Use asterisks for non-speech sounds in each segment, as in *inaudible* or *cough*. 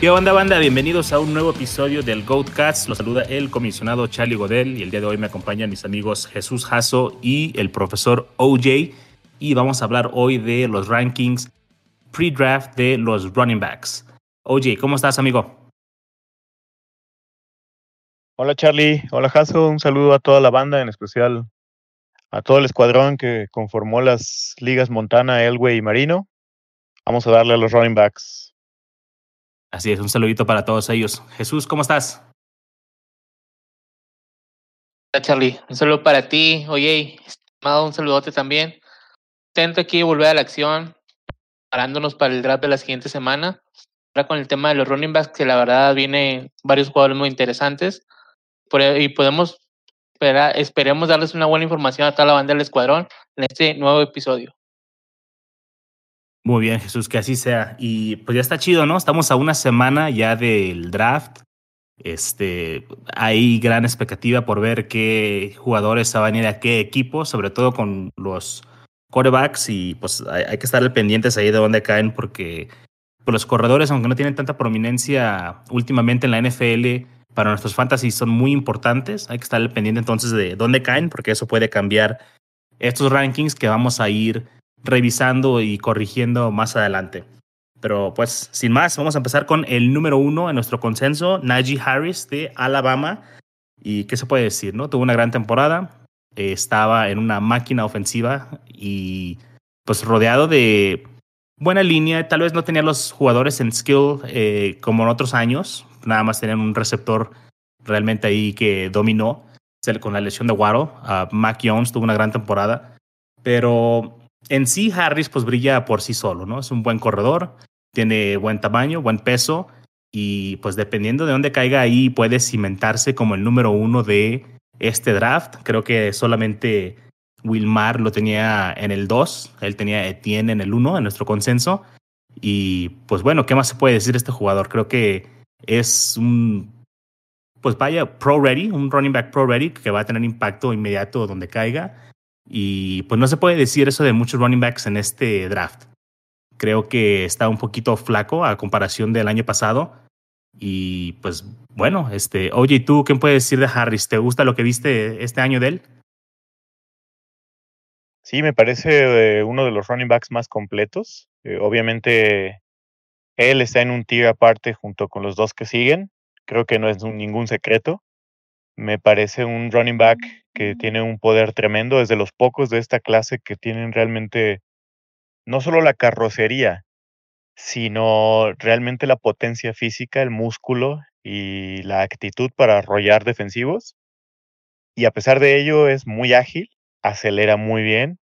¿Qué onda, banda? Bienvenidos a un nuevo episodio del Goatcast. Los saluda el comisionado Charlie Godel y el día de hoy me acompañan mis amigos Jesús Jasso y el profesor OJ. Y vamos a hablar hoy de los rankings pre-draft de los running backs. OJ, ¿cómo estás, amigo? Hola, Charlie. Hola, Jasso. Un saludo a toda la banda, en especial a todo el escuadrón que conformó las ligas Montana, Elway y Marino. Vamos a darle a los running backs. Así es, un saludito para todos ellos. Jesús, ¿cómo estás? Hola Charlie, un saludo para ti. Oye, estimado, un saludote también. Intento aquí volver a la acción, parándonos para el draft de la siguiente semana. Ahora con el tema de los running backs, que la verdad viene varios jugadores muy interesantes. E, y podemos esperar, esperemos darles una buena información a toda la banda del escuadrón en este nuevo episodio. Muy bien, Jesús, que así sea. Y pues ya está chido, ¿no? Estamos a una semana ya del draft. Este, hay gran expectativa por ver qué jugadores van a ir a qué equipo, sobre todo con los quarterbacks y pues hay, que estar pendientes ahí de dónde caen porque pues, los corredores, aunque no tienen tanta prominencia últimamente en la NFL, para nuestros fantasy son muy importantes. Hay que estar pendiente entonces de dónde caen porque eso puede cambiar estos rankings que vamos a ir revisando y corrigiendo más adelante. Pero pues, sin más, vamos a empezar con el número uno en nuestro consenso, Najee Harris de Alabama. ¿Y qué se puede decir? no Tuvo una gran temporada, estaba en una máquina ofensiva y pues rodeado de buena línea. Tal vez no tenía los jugadores en skill eh, como en otros años, nada más tenían un receptor realmente ahí que dominó con la lesión de Waddle. Uh, Mac Jones tuvo una gran temporada, pero en sí Harris pues brilla por sí solo, ¿no? Es un buen corredor, tiene buen tamaño, buen peso y pues dependiendo de dónde caiga ahí puede cimentarse como el número uno de este draft. Creo que solamente Wilmar lo tenía en el 2, él tenía Etienne en el 1 en nuestro consenso. Y pues bueno, ¿qué más se puede decir de este jugador? Creo que es un, pues vaya, pro ready, un running back pro ready que va a tener impacto inmediato donde caiga y pues no se puede decir eso de muchos running backs en este draft. Creo que está un poquito flaco a comparación del año pasado. Y pues bueno, este, oye, ¿tú qué puedes decir de Harris? ¿Te gusta lo que viste este año de él? Sí, me parece eh, uno de los running backs más completos. Eh, obviamente, él está en un tier aparte junto con los dos que siguen. Creo que no es ningún secreto. Me parece un running back que tiene un poder tremendo, es de los pocos de esta clase que tienen realmente no solo la carrocería, sino realmente la potencia física, el músculo y la actitud para arrollar defensivos. Y a pesar de ello es muy ágil, acelera muy bien,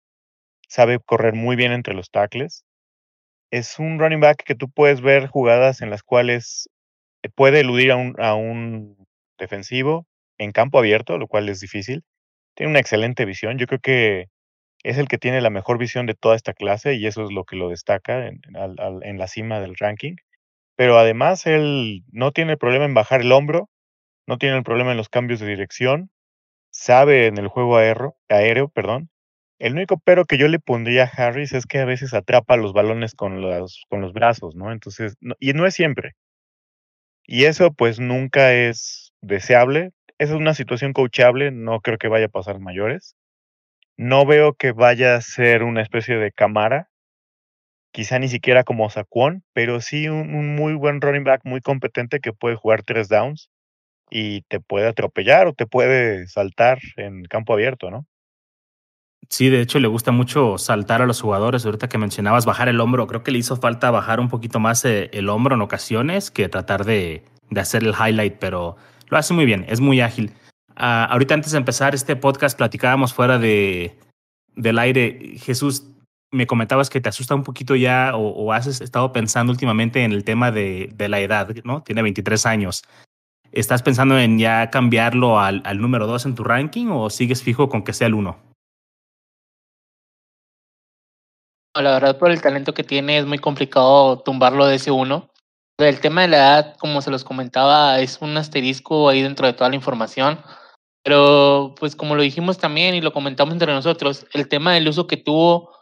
sabe correr muy bien entre los tackles. Es un running back que tú puedes ver jugadas en las cuales puede eludir a un, a un defensivo, en campo abierto, lo cual es difícil. Tiene una excelente visión. Yo creo que es el que tiene la mejor visión de toda esta clase y eso es lo que lo destaca en, la cima del ranking. Pero además él no tiene problema en bajar el hombro, no tiene el problema en los cambios de dirección, sabe en el juego aéreo, aéreo perdón. El único pero que yo le pondría a Harris es que a veces atrapa los balones con los, con los brazos, ¿no? Entonces, y no es siempre. Y eso pues nunca es deseable, esa es una situación coachable, no creo que vaya a pasar mayores. No veo que vaya a ser una especie de cámara, quizá ni siquiera como Saquon, pero sí un, muy buen running back, muy competente que puede jugar tres downs y te puede atropellar o te puede saltar en campo abierto, ¿no? Sí, de hecho le gusta mucho saltar a los jugadores. Ahorita que mencionabas bajar el hombro, creo que le hizo falta bajar un poquito más eh, el hombro en ocasiones que tratar de, de hacer el highlight, pero lo muy bien, es muy ágil. Ah, ahorita antes de empezar este podcast platicábamos fuera de, del aire. Jesús, me comentabas que te asusta un poquito ya o, has estado pensando últimamente en el tema de, de, la edad, ¿no? Tiene 23 años. ¿Estás pensando en ya cambiarlo al, al número 2 en tu ranking o sigues fijo con que sea el 1? La verdad, por el talento que tiene es muy complicado tumbarlo de ese 1. El tema de la edad, como se los comentaba, es un asterisco ahí dentro de toda la información. Pero, pues como lo dijimos también y lo comentamos entre nosotros, el tema del uso que tuvo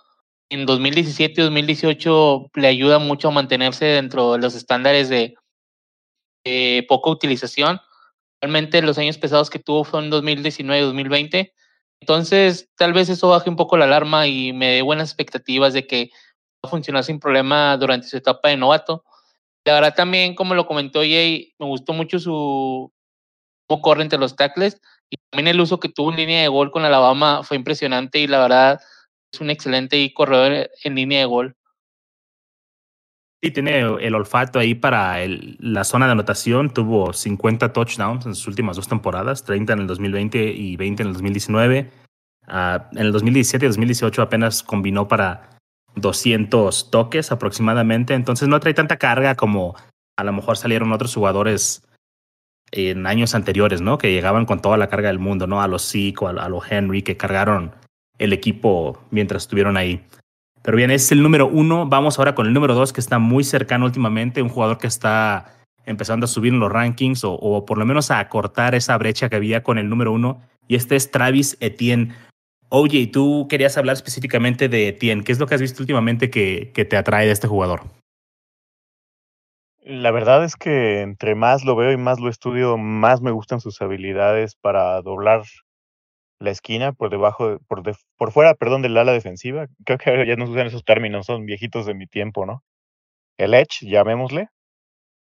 en 2017 y 2018 le ayuda mucho a mantenerse dentro de los estándares de poca utilización. Realmente los años pesados que tuvo fueron 2019 y 2020. Entonces, tal vez eso baje un poco la alarma y me dé buenas expectativas de que va a funcionar sin problema durante su etapa de novato. La verdad también, como lo comentó Jay, me gustó mucho su corre entre los tackles y también el uso que tuvo en línea de gol con Alabama fue impresionante y la verdad es un excelente corredor en línea de gol. Sí, tiene el olfato ahí para la zona de anotación. Tuvo 50 touchdowns en sus últimas dos temporadas, 30 en el 2020 y 20 en el 2019. Ah, en el 2017 y 2018 apenas combinó para 200 toques aproximadamente, entonces no trae tanta carga como a lo mejor salieron otros jugadores en años anteriores, ¿no? Que llegaban con toda la carga del mundo, ¿no? A los Zeke, a, a los Henry, que cargaron el equipo mientras estuvieron ahí. Pero bien, es el número uno. Vamos ahora con el número dos, que está muy cercano últimamente, un jugador que está empezando a subir en los rankings o, por lo menos a acortar esa brecha que había con el número uno. Y este es Travis Etienne. Oye, tú querías hablar específicamente de Etienne. ¿Qué es lo que has visto últimamente que, te atrae de este jugador? La verdad es que entre más lo veo y más lo estudio, más me gustan sus habilidades para doblar la esquina por debajo, por, fuera, perdón, del ala defensiva. Creo que ya no usan esos términos, son viejitos de mi tiempo, ¿no? El edge, llamémosle.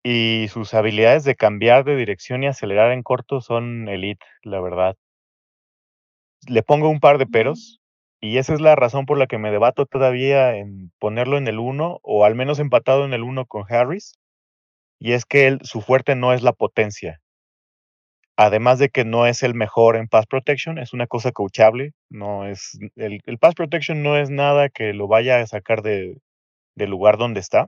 Y sus habilidades de cambiar de dirección y acelerar en corto son elite, la verdad. Le pongo un par de peros, y esa es la razón por la que me debato todavía en ponerlo en el 1 o al menos empatado en el 1 con Harris. Y es que él, su fuerte no es la potencia, Además de que no es el mejor en pass protection, es una cosa coachable, no es el, el pass protection no es nada que lo vaya a sacar de, del lugar donde está.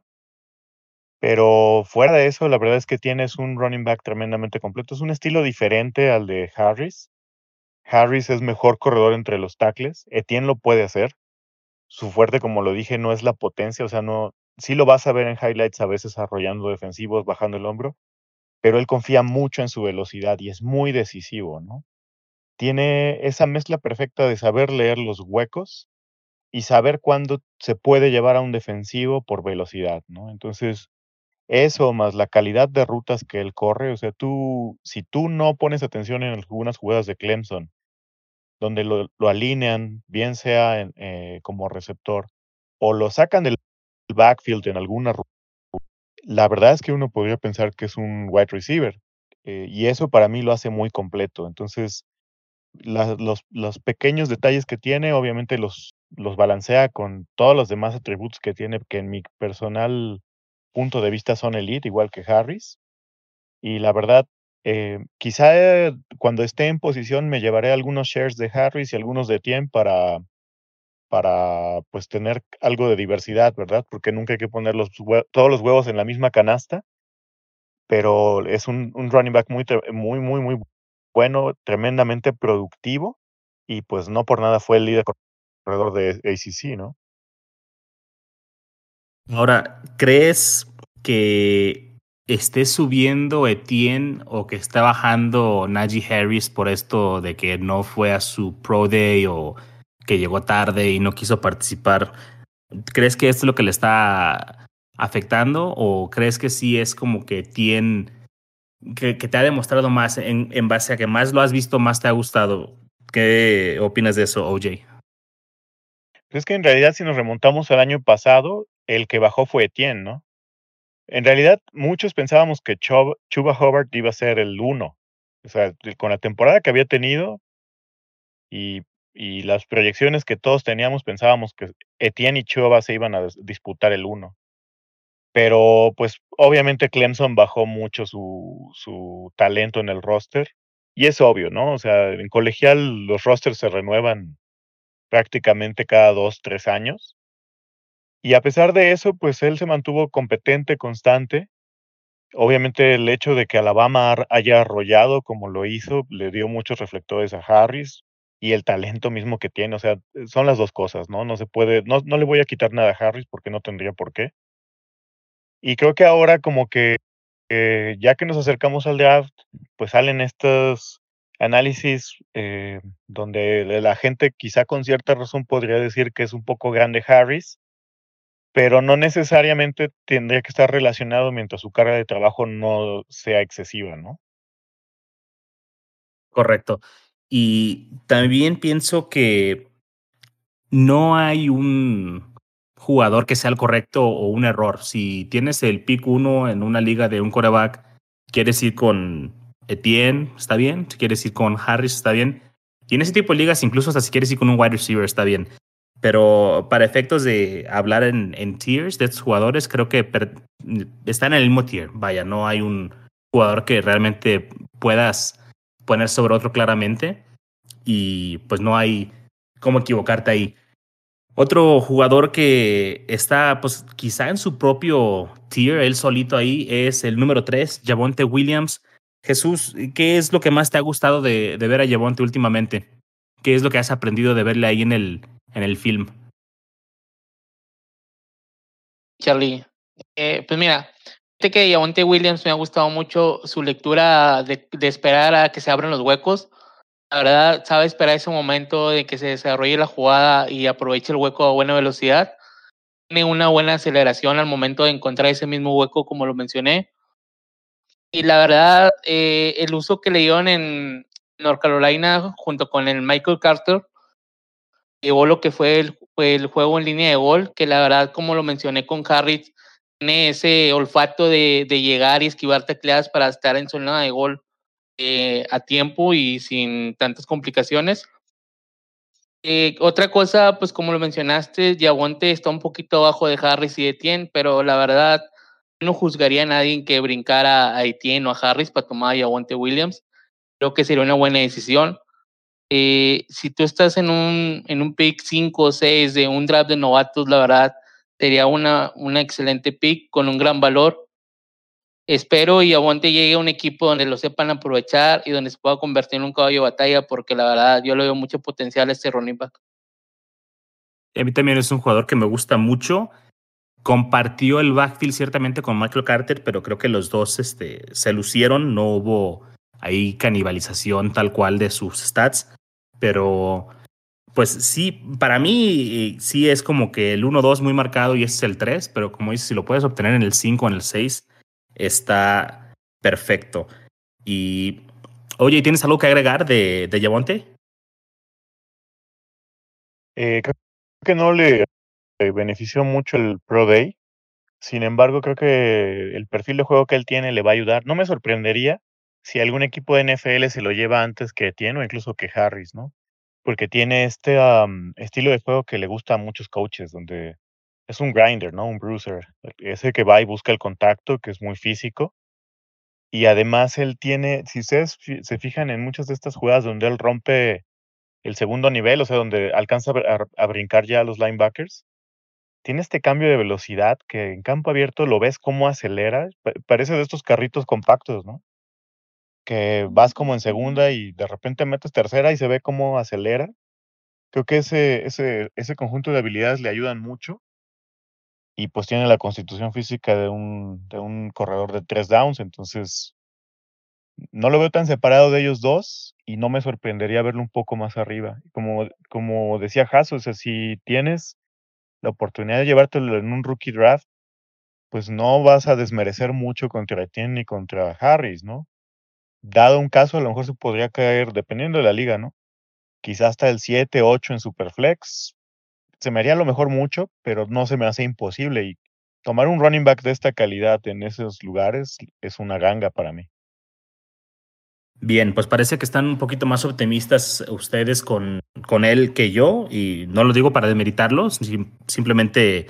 Pero fuera de eso, la verdad es que tienes un running back tremendamente completo. Es un estilo diferente al de Harris. Harris es mejor corredor entre los tackles. Etienne lo puede hacer. Su fuerte, como lo dije, no es la potencia, o sea, no, sí lo vas a ver en highlights a veces arrollando defensivos, bajando el hombro, pero él confía mucho en su velocidad y es muy decisivo, ¿no? Tiene esa mezcla perfecta de saber leer los huecos y saber cuándo se puede llevar a un defensivo por velocidad, ¿no? Entonces, eso más la calidad de rutas que él corre, o sea, tú, si tú no pones atención en algunas jugadas de Clemson, donde lo, alinean, bien sea eh, como receptor, o lo sacan del backfield en alguna ruta, la verdad es que uno podría pensar que es un wide receiver. Eh, y eso para mí lo hace muy completo. Entonces, los, los, pequeños detalles que tiene, obviamente los, los balancea con todos los demás atributos que tiene, que en mi personal punto de vista son elite, igual que Harris. Y la verdad, eh, quizá cuando esté en posición me llevaré algunos shares de Harris y algunos de Tien para, para pues tener algo de diversidad, ¿verdad? Porque nunca hay que poner los todos los huevos en la misma canasta, pero es un, un running back muy, muy, muy, muy bueno, tremendamente productivo y pues no por nada fue el líder corredor de ACC, ¿no? Ahora, ¿crees que esté subiendo Etienne o que está bajando Najee Harris por esto de que no fue a su Pro Day o que llegó tarde y no quiso participar. ¿Crees que esto es lo que le está afectando o crees que sí es como que tiene, que, te ha demostrado más en, base a que más lo has visto, más te ha gustado? ¿Qué opinas de eso, OJ? Es que en realidad si nos remontamos al año pasado, el que bajó fue Etienne, ¿no? En realidad muchos pensábamos que Chuba Hobart iba a ser el uno. O sea, con la temporada que había tenido y y las proyecciones que todos teníamos pensábamos que Etienne y Chuba se iban a disputar el uno. Pero pues obviamente Clemson bajó mucho su, su talento en el roster. Y es obvio, ¿no? O sea, en colegial los rosters se renuevan prácticamente cada dos, tres años. Y a pesar de eso, pues él se mantuvo competente, constante. Obviamente el hecho de que Alabama haya arrollado como lo hizo le dio muchos reflectores a Harris y el talento mismo que tiene, o sea, son las dos cosas, ¿no? No se puede, no, no le voy a quitar nada a Harris porque no tendría por qué. Y creo que ahora como que eh, ya que nos acercamos al draft, pues salen estos análisis eh, donde la gente quizá con cierta razón podría decir que es un poco grande Harris, pero no necesariamente tendría que estar relacionado mientras su carga de trabajo no sea excesiva, ¿no? Correcto. Y también pienso que no hay un jugador que sea el correcto o un error. Si tienes el pick 1 en una liga de un coreback, quieres ir con Etienne, está bien. Si quieres ir con Harris, está bien. Y en ese tipo de ligas, incluso hasta si quieres ir con un wide receiver, está bien. Pero para efectos de hablar en, tiers de estos jugadores, creo que están en el mismo tier. Vaya, no hay un jugador que realmente puedas poner sobre otro claramente. Y pues no hay cómo equivocarte ahí. Otro jugador que está, pues, quizá en su propio tier, él solito ahí, es el número 3, Javonte Williams. Jesús, ¿qué es lo que más te ha gustado de, ver a Javonte últimamente? ¿Qué es lo que has aprendido de verle ahí en el, en el film? Charlie, eh, pues mira, sé que Javonte Williams me ha gustado mucho su lectura de, de esperar a que se abran los huecos la verdad, sabe esperar ese momento de que se desarrolle la jugada y aproveche el hueco a buena velocidad. Tiene una buena aceleración al momento de encontrar ese mismo hueco, como lo mencioné. Y la verdad, eh, el uso que le dieron en North Carolina junto con el Michael Carter llevó lo que fue el, juego en línea de gol, que la verdad, como lo mencioné con Harris, tiene ese olfato de, de llegar y esquivar tecleadas para estar en zona de gol eh, a tiempo y sin tantas complicaciones. Eh, otra cosa, pues como lo mencionaste, Yawonte está un poquito abajo de Harris y Etienne, pero la verdad no juzgaría a nadie que brincara a Etienne o a Harris para tomar a Williams. Creo que sería una buena decisión. Eh, si tú estás en un, en un pick 5 o 6 de un draft de novatos, la verdad sería una, una excelente pick con un gran valor espero y Aguante llegue a un equipo donde lo sepan aprovechar y donde se pueda convertir en un caballo de batalla, porque la verdad yo le veo mucho potencial a este running back. A mí también es un jugador que me gusta mucho. Compartió el backfield ciertamente con Michael Carter, pero creo que los dos este, se lucieron. No hubo ahí canibalización tal cual de sus stats. Pero, pues sí, para mí sí es como que el 1-2 muy marcado y ese es el 3, pero como dices, si lo puedes obtener en el 5 o en el 6, está perfecto. Y, oye, ¿tienes algo que agregar de, de Yavonte? Eh, creo que no le benefició mucho el Pro Day. Sin embargo, creo que el perfil de juego que él tiene le va a ayudar. No me sorprendería si algún equipo de NFL se lo lleva antes que tiene o incluso que Harris, ¿no? Porque tiene este estilo de juego que le gusta a muchos coaches, donde es un grinder, ¿no? Un bruiser. Ese que va y busca el contacto, que es muy físico. Y además él tiene, si ustedes se fijan en muchas de estas jugadas donde él rompe el segundo nivel, o sea, donde alcanza a, brincar ya a los linebackers, tiene este cambio de velocidad que en campo abierto lo ves cómo acelera. Parece de estos carritos compactos, ¿no? Que vas como en segunda y de repente metes tercera y se ve cómo acelera. Creo que ese, ese, ese conjunto de habilidades le ayudan mucho y pues tiene la constitución física de un, de un corredor de tres downs, entonces no lo veo tan separado de ellos dos y no me sorprendería verlo un poco más arriba. Como, como decía Haas, o sea, si tienes la oportunidad de llevártelo en un rookie draft, pues no vas a desmerecer mucho contra Etienne ni contra Harris, ¿no? Dado un caso, a lo mejor se podría caer, dependiendo de la liga, ¿no? Quizás hasta el 7, 8 en Superflex, se me haría a lo mejor mucho, pero no se me hace imposible. Y tomar un running back de esta calidad en esos lugares es una ganga para mí. Bien, pues parece que están un poquito más optimistas ustedes con, con él que yo, y no lo digo para demeritarlo, simplemente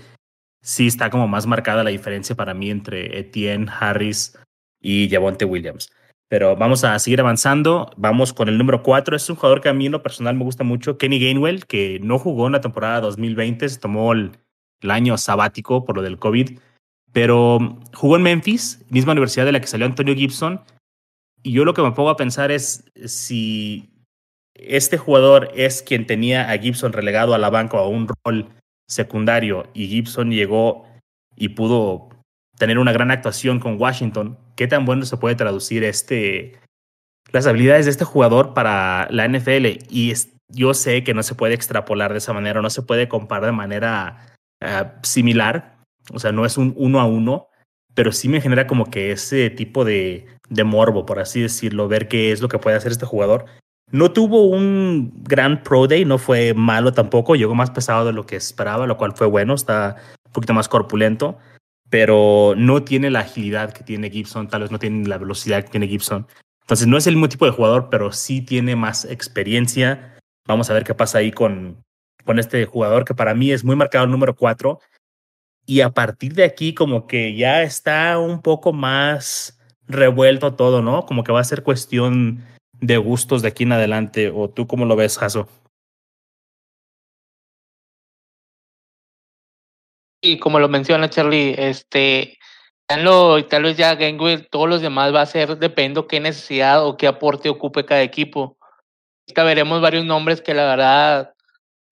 sí está como más marcada la diferencia para mí entre Etienne, Harris y Javonte Williams. Pero vamos a seguir avanzando. Vamos con el número 4. Es un jugador que a mí en lo personal me gusta mucho, Kenny Gainwell, que no jugó en la temporada 2020, se tomó el, año sabático por lo del COVID, pero jugó en Memphis, misma universidad de la que salió Antonio Gibson. Y yo lo que me pongo a pensar es si este jugador es quien tenía a Gibson relegado a la banca o a un rol secundario y Gibson llegó y pudo tener una gran actuación con Washington, ¿qué tan bueno se puede traducir este, las habilidades de este jugador para la NFL? Y yo sé que no se puede extrapolar de esa manera, no se puede comparar de manera ah, similar, o sea, no es un uno a uno, pero sí me genera como que ese tipo de, de morbo, por así decirlo, ver qué es lo que puede hacer este jugador. No tuvo un gran Pro Day, no fue malo tampoco, llegó más pesado de lo que esperaba, lo cual fue bueno, está un poquito más corpulento, pero no tiene la agilidad que tiene Gibson, tal vez no tiene la velocidad que tiene Gibson. Entonces no es el mismo tipo de jugador, pero sí tiene más experiencia. Vamos a ver qué pasa ahí con, con este jugador que para mí es muy marcado el número 4. Y a partir de aquí como que ya está un poco más revuelto todo, ¿no? Como que va a ser cuestión de gustos de aquí en adelante. ¿O tú cómo lo ves, Jaso? Y como lo menciona Charlie, este, tal vez ya Gangway, todos los demás va a ser dependo qué necesidad o qué aporte ocupe cada equipo. Ahorita veremos varios nombres que la verdad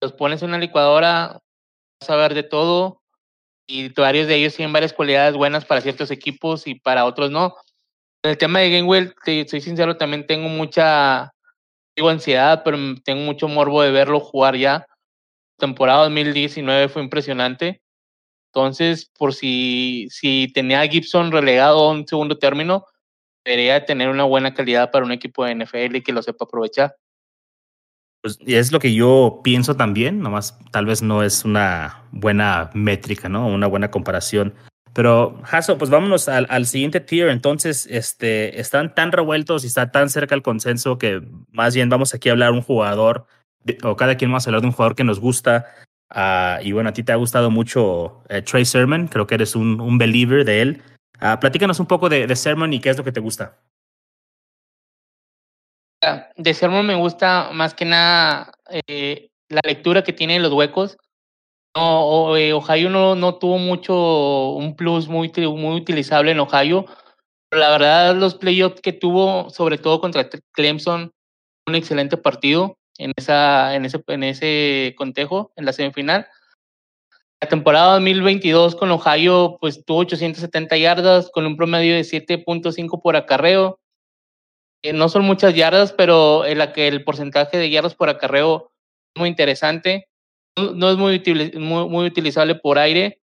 los pones en una licuadora, vas a ver de todo, y varios de ellos tienen varias cualidades buenas para ciertos equipos y para otros no. El tema de Gainwell, soy sincero, también tengo mucha digo, ansiedad, pero tengo mucho morbo de verlo jugar ya. La temporada 2019 fue impresionante. Entonces, por si, si tenía a Gibson relegado a un segundo término, debería tener una buena calidad para un equipo de NFL y que lo sepa aprovechar. Pues, es lo que yo pienso también, nomás tal vez no es una buena métrica, ¿no? Una buena comparación. Pero, Hasso, pues vámonos al, al, siguiente tier. Entonces, este, están tan revueltos y está tan cerca el consenso que más bien vamos aquí a hablar un jugador, o cada quien vamos a hablar de un jugador que nos gusta. Uh, y bueno, a ti te ha gustado mucho eh, Trey Sermon, creo que eres un, un believer de él. Uh, platícanos un poco de, de Sermon y qué es lo que te gusta. De Sermon me gusta más que nada eh, la lectura que tiene en los huecos no, eh, Ohio no, no tuvo mucho, un plus muy, muy utilizable en Ohio. Pero la verdad, los playoffs que tuvo, sobre todo contra Clemson, un excelente partido en, esa, en, ese, en ese contejo, en la semifinal. La temporada 2022 con Ohio, pues tuvo 870 yardas con un promedio de 7.5 por acarreo. Eh, no son muchas yardas, pero el, el porcentaje de yardas por acarreo es muy interesante no es muy, muy, utilizable por aire,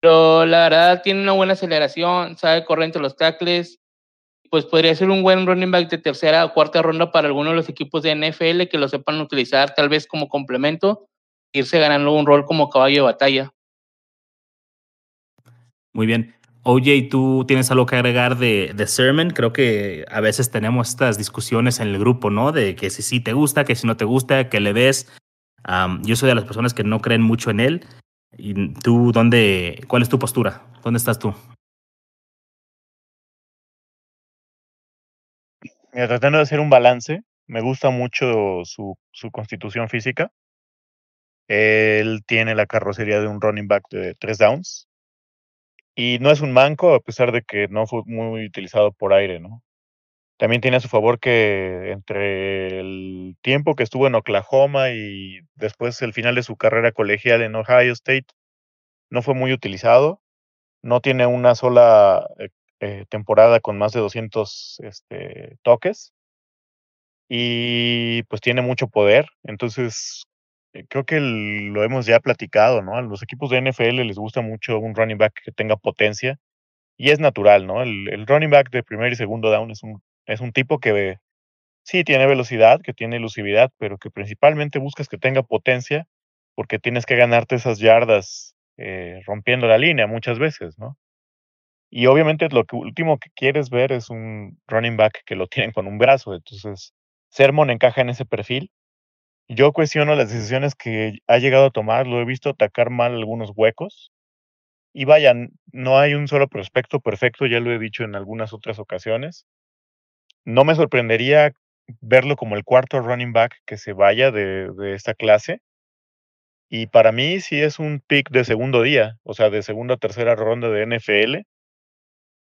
pero la verdad tiene una buena aceleración, sabe correr entre los tackles, pues podría ser un buen running back de tercera o cuarta ronda para alguno de los equipos de NFL que lo sepan utilizar tal vez como complemento, irse ganando un rol como caballo de batalla. Muy bien. OJ, ¿tú tienes algo que agregar de, de Sermon? Creo que a veces tenemos estas discusiones en el grupo, ¿no? De que si sí te gusta, que si no te gusta, que le des yo soy de las personas que no creen mucho en él. ¿Y tú dónde, cuál es tu postura? ¿Dónde estás tú? Tratando de hacer un balance, me gusta mucho su, su constitución física. Él tiene la carrocería de un running back de tres downs. Y no es un manco, a pesar de que no fue muy utilizado por aire, ¿no? También tiene a su favor que entre el tiempo que estuvo en Oklahoma y después el final de su carrera colegial en Ohio State, no fue muy utilizado. No tiene una sola eh, temporada con más de 200 este, toques. Y pues tiene mucho poder. Entonces, eh, creo que lo hemos ya platicado, ¿no? A los equipos de NFL les gusta mucho un running back que tenga potencia. Y es natural, ¿no? El, el running back de primer y segundo down es un es un tipo que sí tiene velocidad, que tiene elusividad, pero que principalmente buscas que tenga potencia porque tienes que ganarte esas yardas eh, rompiendo la línea muchas veces, ¿no? Y obviamente lo que último que quieres ver es un running back que lo tienen con un brazo. Entonces, Sermon encaja en ese perfil. Yo cuestiono las decisiones que ha llegado a tomar. Lo he visto atacar mal algunos huecos. Y vayan, no hay un solo prospecto perfecto, ya lo he dicho en algunas otras ocasiones no me sorprendería verlo como el cuarto running back que se vaya de, esta clase. Y para mí sí es un pick de segundo día, o sea, de segunda o tercera ronda de NFL,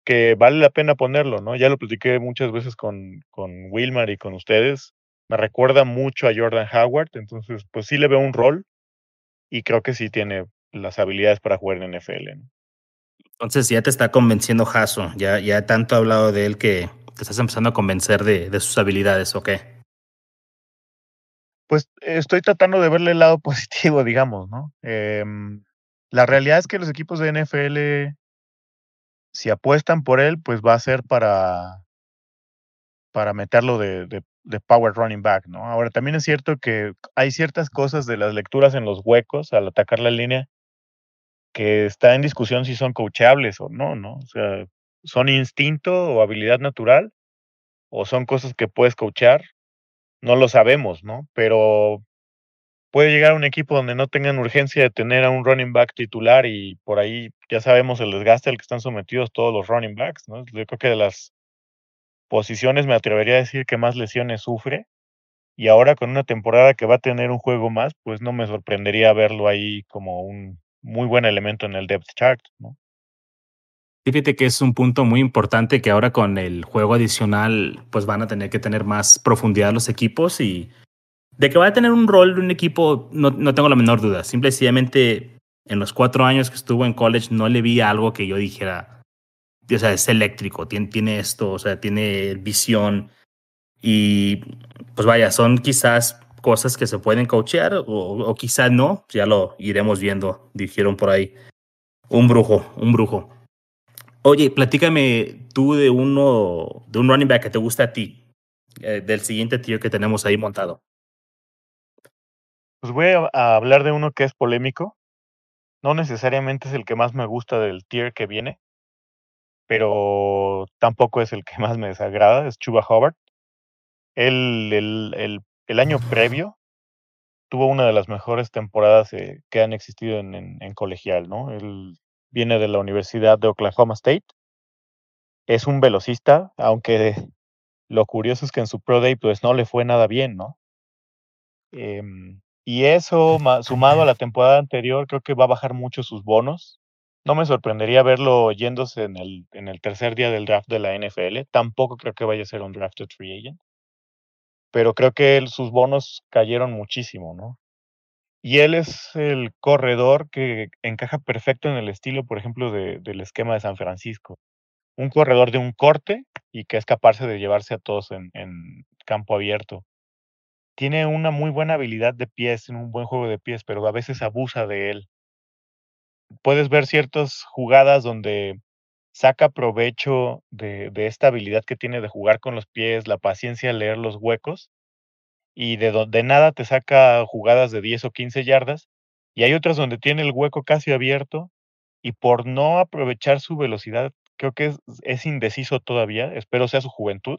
que vale la pena ponerlo, ¿no? Ya lo platiqué muchas veces con, con Wilmar y con ustedes. Me recuerda mucho a Jordan Howard, entonces pues sí le veo un rol y creo que sí tiene las habilidades para jugar en NFL. Entonces ya te está convenciendo Jaso, ya, ya tanto ha hablado de él que, te estás empezando a convencer de, de sus habilidades, ¿o qué? Pues estoy tratando de verle el lado *laughs* positivo, digamos, ¿no? Eh, la realidad es que los equipos de NFL, si apuestan por él, pues va a ser para, para meterlo de, de, de power running back, ¿no? Ahora, también es cierto que hay ciertas cosas de las lecturas en los huecos al atacar la línea que está en discusión si son coachables o no, ¿no? O sea, son instinto o habilidad natural o son cosas que puedes coachar, no lo sabemos, ¿no? Pero puede llegar a un equipo donde no tengan urgencia de tener a un running back titular y por ahí ya sabemos el desgaste al que están sometidos todos los running backs, ¿no? Yo creo que de las posiciones me atrevería a decir que más lesiones sufre y ahora con una temporada que va a tener un juego más, pues no me sorprendería verlo ahí como un muy buen elemento en el depth chart, ¿no? Fíjate que es un punto muy importante que ahora con el juego adicional pues van a tener que tener más profundidad los equipos y de que va a tener un rol de un equipo no, no tengo la menor duda. Simple y sencillamente en los cuatro años que estuvo en college no le vi algo que yo dijera, o sea, es eléctrico, tiene, tiene esto, o sea, tiene visión y pues vaya, son quizás cosas que se pueden coachear o, o quizás no, ya lo iremos viendo, dijeron por ahí. Un brujo, un brujo. Oye, platícame tú de uno, de un running back que te gusta a ti, eh, del siguiente tío que tenemos ahí montado. Pues voy a, hablar de uno que es polémico. No necesariamente es el que más me gusta del tier que viene, pero tampoco es el que *laughs* más me desagrada, es Chuba Hubbard. Él, el, el, el año previo tuvo una de las mejores temporadas eh, que han existido en, en, colegial, ¿no? Él viene de la Universidad de Oklahoma State. Es un velocista, aunque lo curioso es que en su Pro Day pues no le fue nada bien, ¿no? Eh, y eso, sumado a la temporada anterior, creo que va a bajar mucho sus bonos. No me sorprendería verlo yéndose en el, en el tercer día del draft de la NFL. Tampoco creo que vaya a ser un drafted free agent. Pero creo que sus bonos cayeron muchísimo, ¿no? Y él es el corredor que encaja perfecto en el estilo, por ejemplo, de, del esquema de San Francisco. Un corredor de un corte y que es capaz de llevarse a todos en campo abierto. Tiene una muy buena habilidad de pies, un buen juego de pies, pero a veces abusa de él. Puedes ver ciertas jugadas donde saca provecho de, de esta habilidad que tiene de jugar con los pies, la paciencia de leer los huecos y de donde nada te saca jugadas de 10 o 15 yardas, y hay otras donde tiene el hueco casi abierto, y por no aprovechar su velocidad, creo que es indeciso todavía, espero sea su juventud,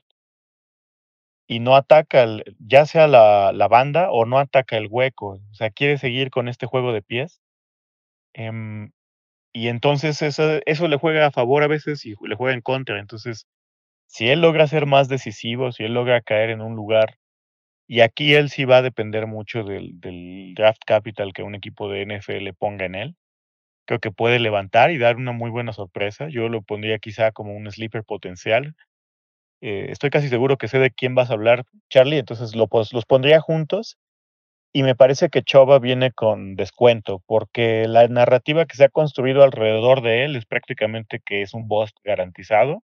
y no ataca el, ya sea la, la, banda o no ataca el hueco, o sea, quiere seguir con este juego de pies. Eh, y entonces eso, eso le juega a favor a veces y le juega en contra. Entonces, si él logra ser más decisivo, si él logra caer en un lugar y aquí él sí va a depender mucho del, del, draft capital que un equipo de NFL ponga en él. Creo que puede levantar y dar una muy buena sorpresa. Yo lo pondría quizá como un sleeper potencial. Eh, estoy casi seguro que sé de quién vas a hablar, Charlie, entonces lo, los pondría juntos. Y me parece que Choba viene con descuento, porque la narrativa que se ha construido alrededor de él es prácticamente que es un boss garantizado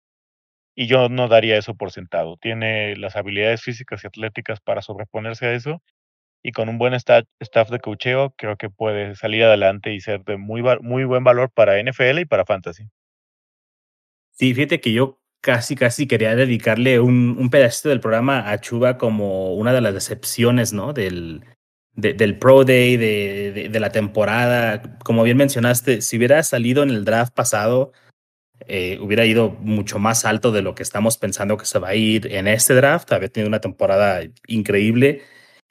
y yo no daría eso por sentado. Tiene las habilidades físicas y atléticas para sobreponerse a eso y con un buen staff, staff de cocheo creo que puede salir adelante y ser de muy, muy buen valor para NFL y para Fantasy. Sí, fíjate que yo casi, casi quería dedicarle un, pedacito del programa a Chuba como una de las decepciones, ¿no? Del, de, del Pro Day, de, de, la temporada. Como bien mencionaste, si hubiera salido en el draft pasado, eh, hubiera ido mucho más alto de lo que estamos pensando que se va a ir en este draft. Había tenido una temporada increíble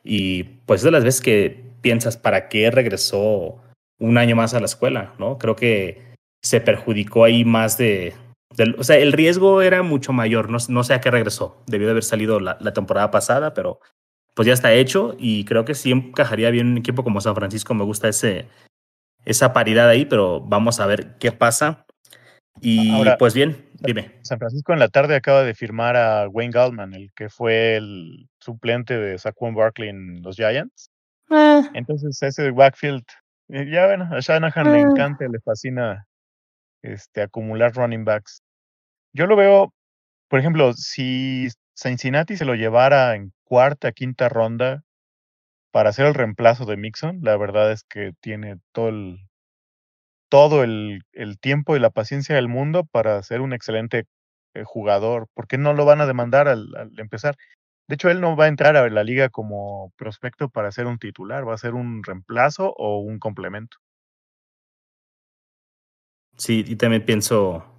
y pues es de las veces que piensas, ¿para qué regresó un año más a la escuela? ¿no? Creo que se perjudicó ahí más de... o sea, el riesgo era mucho mayor, no, no sé a qué regresó. Debió de haber salido la, la temporada pasada, pero pues ya está hecho y creo que sí encajaría bien un equipo como San Francisco. Me gusta ese, esa paridad ahí, pero vamos a ver qué pasa. Y Ahora, pues bien, dime. San Francisco en la tarde acaba de firmar a Wayne Gallman, el que fue el suplente de Saquon Barkley en los Giants. Eh. Entonces ese backfield, eh, ya bueno, a Shanahan eh. le encanta, le fascina este, acumular running backs. Yo lo veo, por ejemplo, si Cincinnati se lo llevara en cuarta, quinta ronda para hacer el reemplazo de Mixon, la verdad es que tiene todo el, todo el, tiempo y la paciencia del mundo para ser un excelente eh, jugador. ¿Por qué no lo van a demandar al, empezar? De hecho, él no va a entrar a la liga como prospecto para ser un titular, va a ser un reemplazo o un complemento. Sí, y también pienso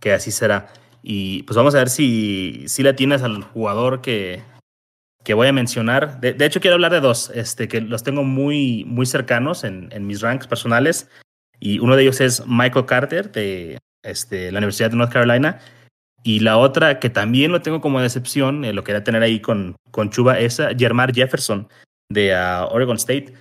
que así será. Y pues vamos a ver si, si le tienes al jugador que, que voy a mencionar. De, de, hecho, quiero hablar de dos, este, que los tengo muy, muy cercanos en, en, mis ranks personales. Y uno de ellos es Michael Carter de este, la Universidad de North Carolina. Y la otra, que también lo tengo como decepción, eh, lo quería tener ahí con, con Chuba, es Jermar Jefferson de uh, Oregon State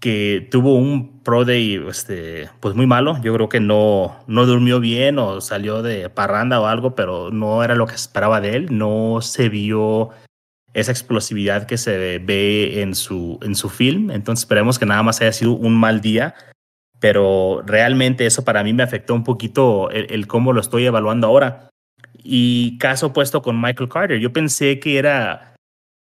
que tuvo un pro day este, pues muy malo. Yo creo que no, no durmió bien o salió de parranda o algo, pero no era lo que esperaba de él. No se vio esa explosividad que se ve en su, en su film. Entonces esperemos que nada más haya sido un mal día. Pero realmente eso para mí me afectó un poquito el, el cómo lo estoy evaluando ahora. Y caso opuesto con Michael Carter. Yo pensé que era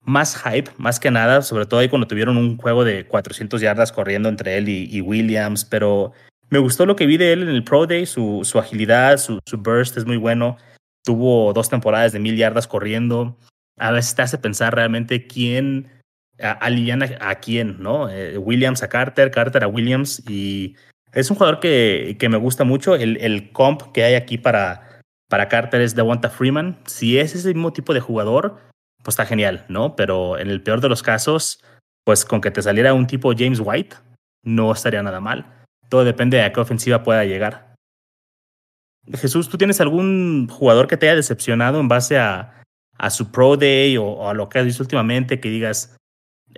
más hype, más que nada, sobre todo ahí cuando tuvieron un juego de 400 yardas corriendo entre él y, Williams, pero me gustó lo que vi de él en el Pro Day, su, su agilidad, su, su, burst es muy bueno, tuvo dos temporadas de mil yardas corriendo, a veces te hace pensar realmente quién aliviana a quién, ¿no? Eh, Williams a Carter, Carter a Williams, y es un jugador que, que me gusta mucho, el, el comp que hay aquí para, para Carter es Devonta Freeman, si es ese mismo tipo de jugador, pues está genial, ¿no? Pero en el peor de los casos, pues con que te saliera un tipo James White, no estaría nada mal. Todo depende de a qué ofensiva pueda llegar. Jesús, ¿tú tienes algún jugador que te haya decepcionado en base a, a su Pro Day o, o, a lo que has visto últimamente que digas,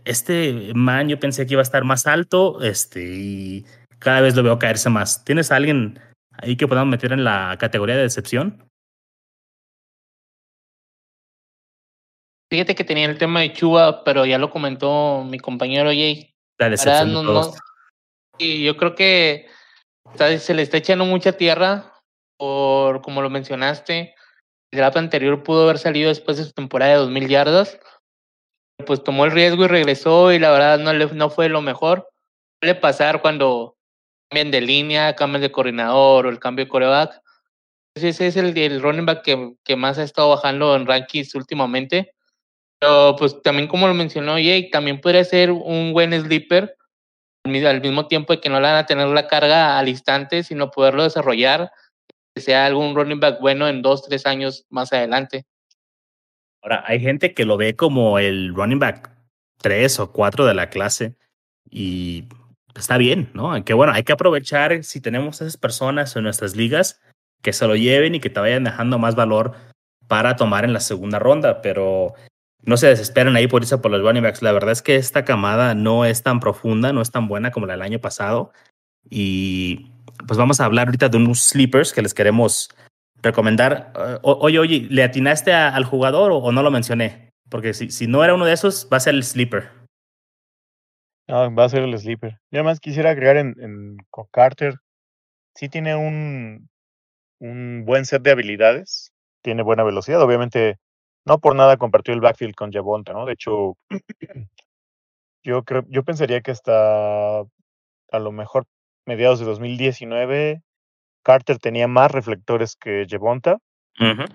este man yo pensé que iba a estar más alto este, y cada vez lo veo caerse más? ¿Tienes a alguien ahí que podamos meter en la categoría de decepción? Fíjate que tenía el tema de Chuba, pero ya lo comentó mi compañero Jay. La decepción no, no, y yo creo que se le está echando mucha tierra por, como lo mencionaste, el draft anterior pudo haber salido después de su temporada de 2.000 yardas. Pues tomó el riesgo y regresó y la verdad no, le, no fue lo mejor. Suele pasar cuando cambian de línea, cambian de coordinador o el cambio de coreback. Ese es el, el running back que, que más ha estado bajando en rankings últimamente. Pero pues también como lo mencionó Jake, también podría ser un buen sleeper al mismo tiempo de que no le van a tener la carga al instante, sino poderlo desarrollar, que sea algún running back bueno en dos, tres años más adelante. Ahora, hay gente que lo ve como el running back tres o cuatro de la clase y está bien, ¿no? Que bueno, hay que aprovechar si tenemos esas personas en nuestras ligas que se lo lleven y que te vayan dejando más valor para tomar en la segunda ronda, pero no se desesperen ahí por irse por los running backs. La verdad es que esta camada no es tan profunda, no es tan buena como la del año pasado. Y pues vamos a hablar ahorita de unos sleepers que les queremos recomendar. Uh, oye, oye, ¿le atinaste al jugador o, no lo mencioné? Porque si, si no era uno de esos, va a ser el sleeper. No, va a ser el sleeper. Y además quisiera agregar en, en Carter, sí tiene un, un buen set de habilidades, tiene buena velocidad, obviamente no por nada compartió el backfield con Javonta, ¿no? De hecho, *clears throat* yo creo, yo pensaría que hasta a lo mejor mediados de 2019 Carter tenía más reflectores que Javonta. Uh -huh.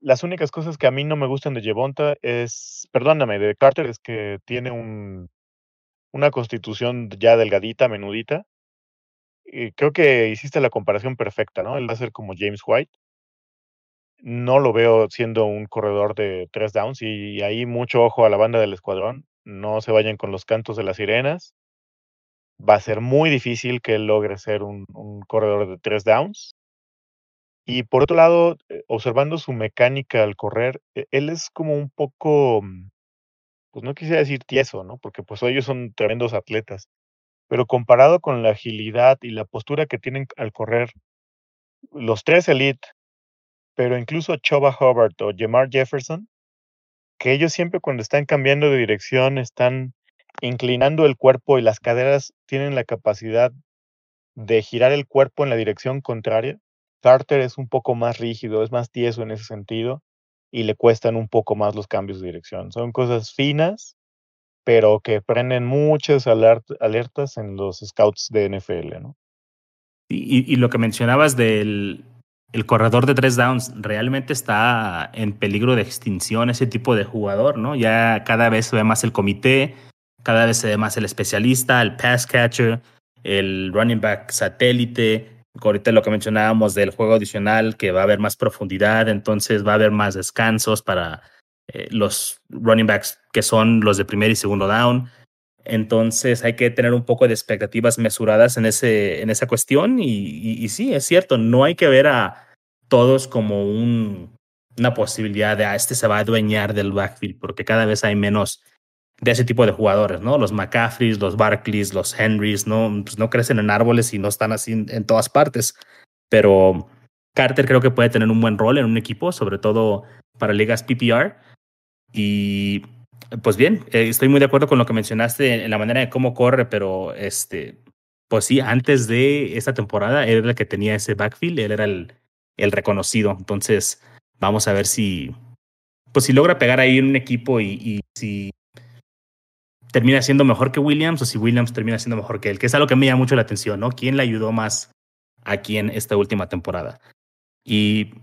Las únicas cosas que a mí no me gustan de Javonta es, perdóname, de Carter es que tiene un una constitución ya delgadita, menudita. Y creo que hiciste la comparación perfecta, ¿no? Él va a ser como James White no lo veo siendo un corredor de tres downs y ahí mucho ojo a la banda del escuadrón. No se vayan con los cantos de las sirenas. Va a ser muy difícil que él logre ser un, corredor de tres downs. Y por otro lado, eh, observando su mecánica al correr, eh, él es como un poco, pues no quisiera decir tieso, ¿no? Porque pues ellos son tremendos atletas. Pero comparado con la agilidad y la postura que tienen al correr, los tres elite pero incluso Choba Hubbard o Jamar Jefferson, que ellos siempre cuando están cambiando de dirección están inclinando el cuerpo y las caderas tienen la capacidad de girar el cuerpo en la dirección contraria. Carter es un poco más rígido, es más tieso en ese sentido y le cuestan un poco más los cambios de dirección. Son cosas finas, pero que prenden muchas alertas en los scouts de NFL, ¿no? Y, lo que mencionabas del el corredor de tres downs, realmente está en peligro de extinción ese tipo de jugador, ¿no? Ya cada vez se ve más el comité, cada vez se ve más el especialista, el pass catcher, el running back satélite, ahorita lo que mencionábamos del juego adicional, que va a haber más profundidad, entonces va a haber más descansos para eh, los running backs que son los de primer y segundo down. Entonces hay que tener un poco de expectativas mesuradas en, ese, en esa cuestión y, sí, es cierto, no hay que ver a todos como un, una posibilidad de, ah, este se va a adueñar del backfield, porque cada vez hay menos de ese tipo de jugadores, ¿no? Los McCaffreys, los Barclays, los Henrys, ¿no? Pues no crecen en árboles y no están así en todas partes, pero Carter creo que puede tener un buen rol en un equipo, sobre todo para ligas PPR. Y pues bien, eh, estoy muy de acuerdo con lo que mencionaste en la manera de cómo corre, pero este, pues sí, antes de esta temporada él era el que tenía ese backfield, él era el, reconocido. Entonces, vamos a ver si, pues si logra pegar ahí en un equipo y, y si termina siendo mejor que Williams o si Williams termina siendo mejor que él, que es algo que me llama mucho la atención, ¿no? ¿Quién le ayudó más aquí en esta última temporada? Y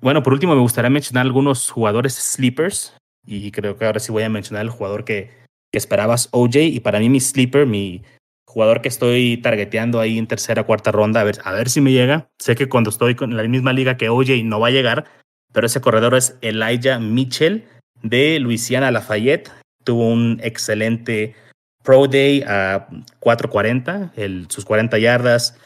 bueno, por último me gustaría mencionar algunos jugadores sleepers y creo que ahora sí voy a mencionar el jugador que, que esperabas, OJ, y para mí mi sleeper, mi jugador que estoy targeteando ahí en tercera, cuarta ronda, a ver, a ver si me llega. Sé que cuando estoy con la misma liga que OJ no va a llegar, pero ese corredor es Elijah Mitchell de Luisiana Lafayette. Tuvo un excelente Pro Day a 4.40, el, sus 40 yardas,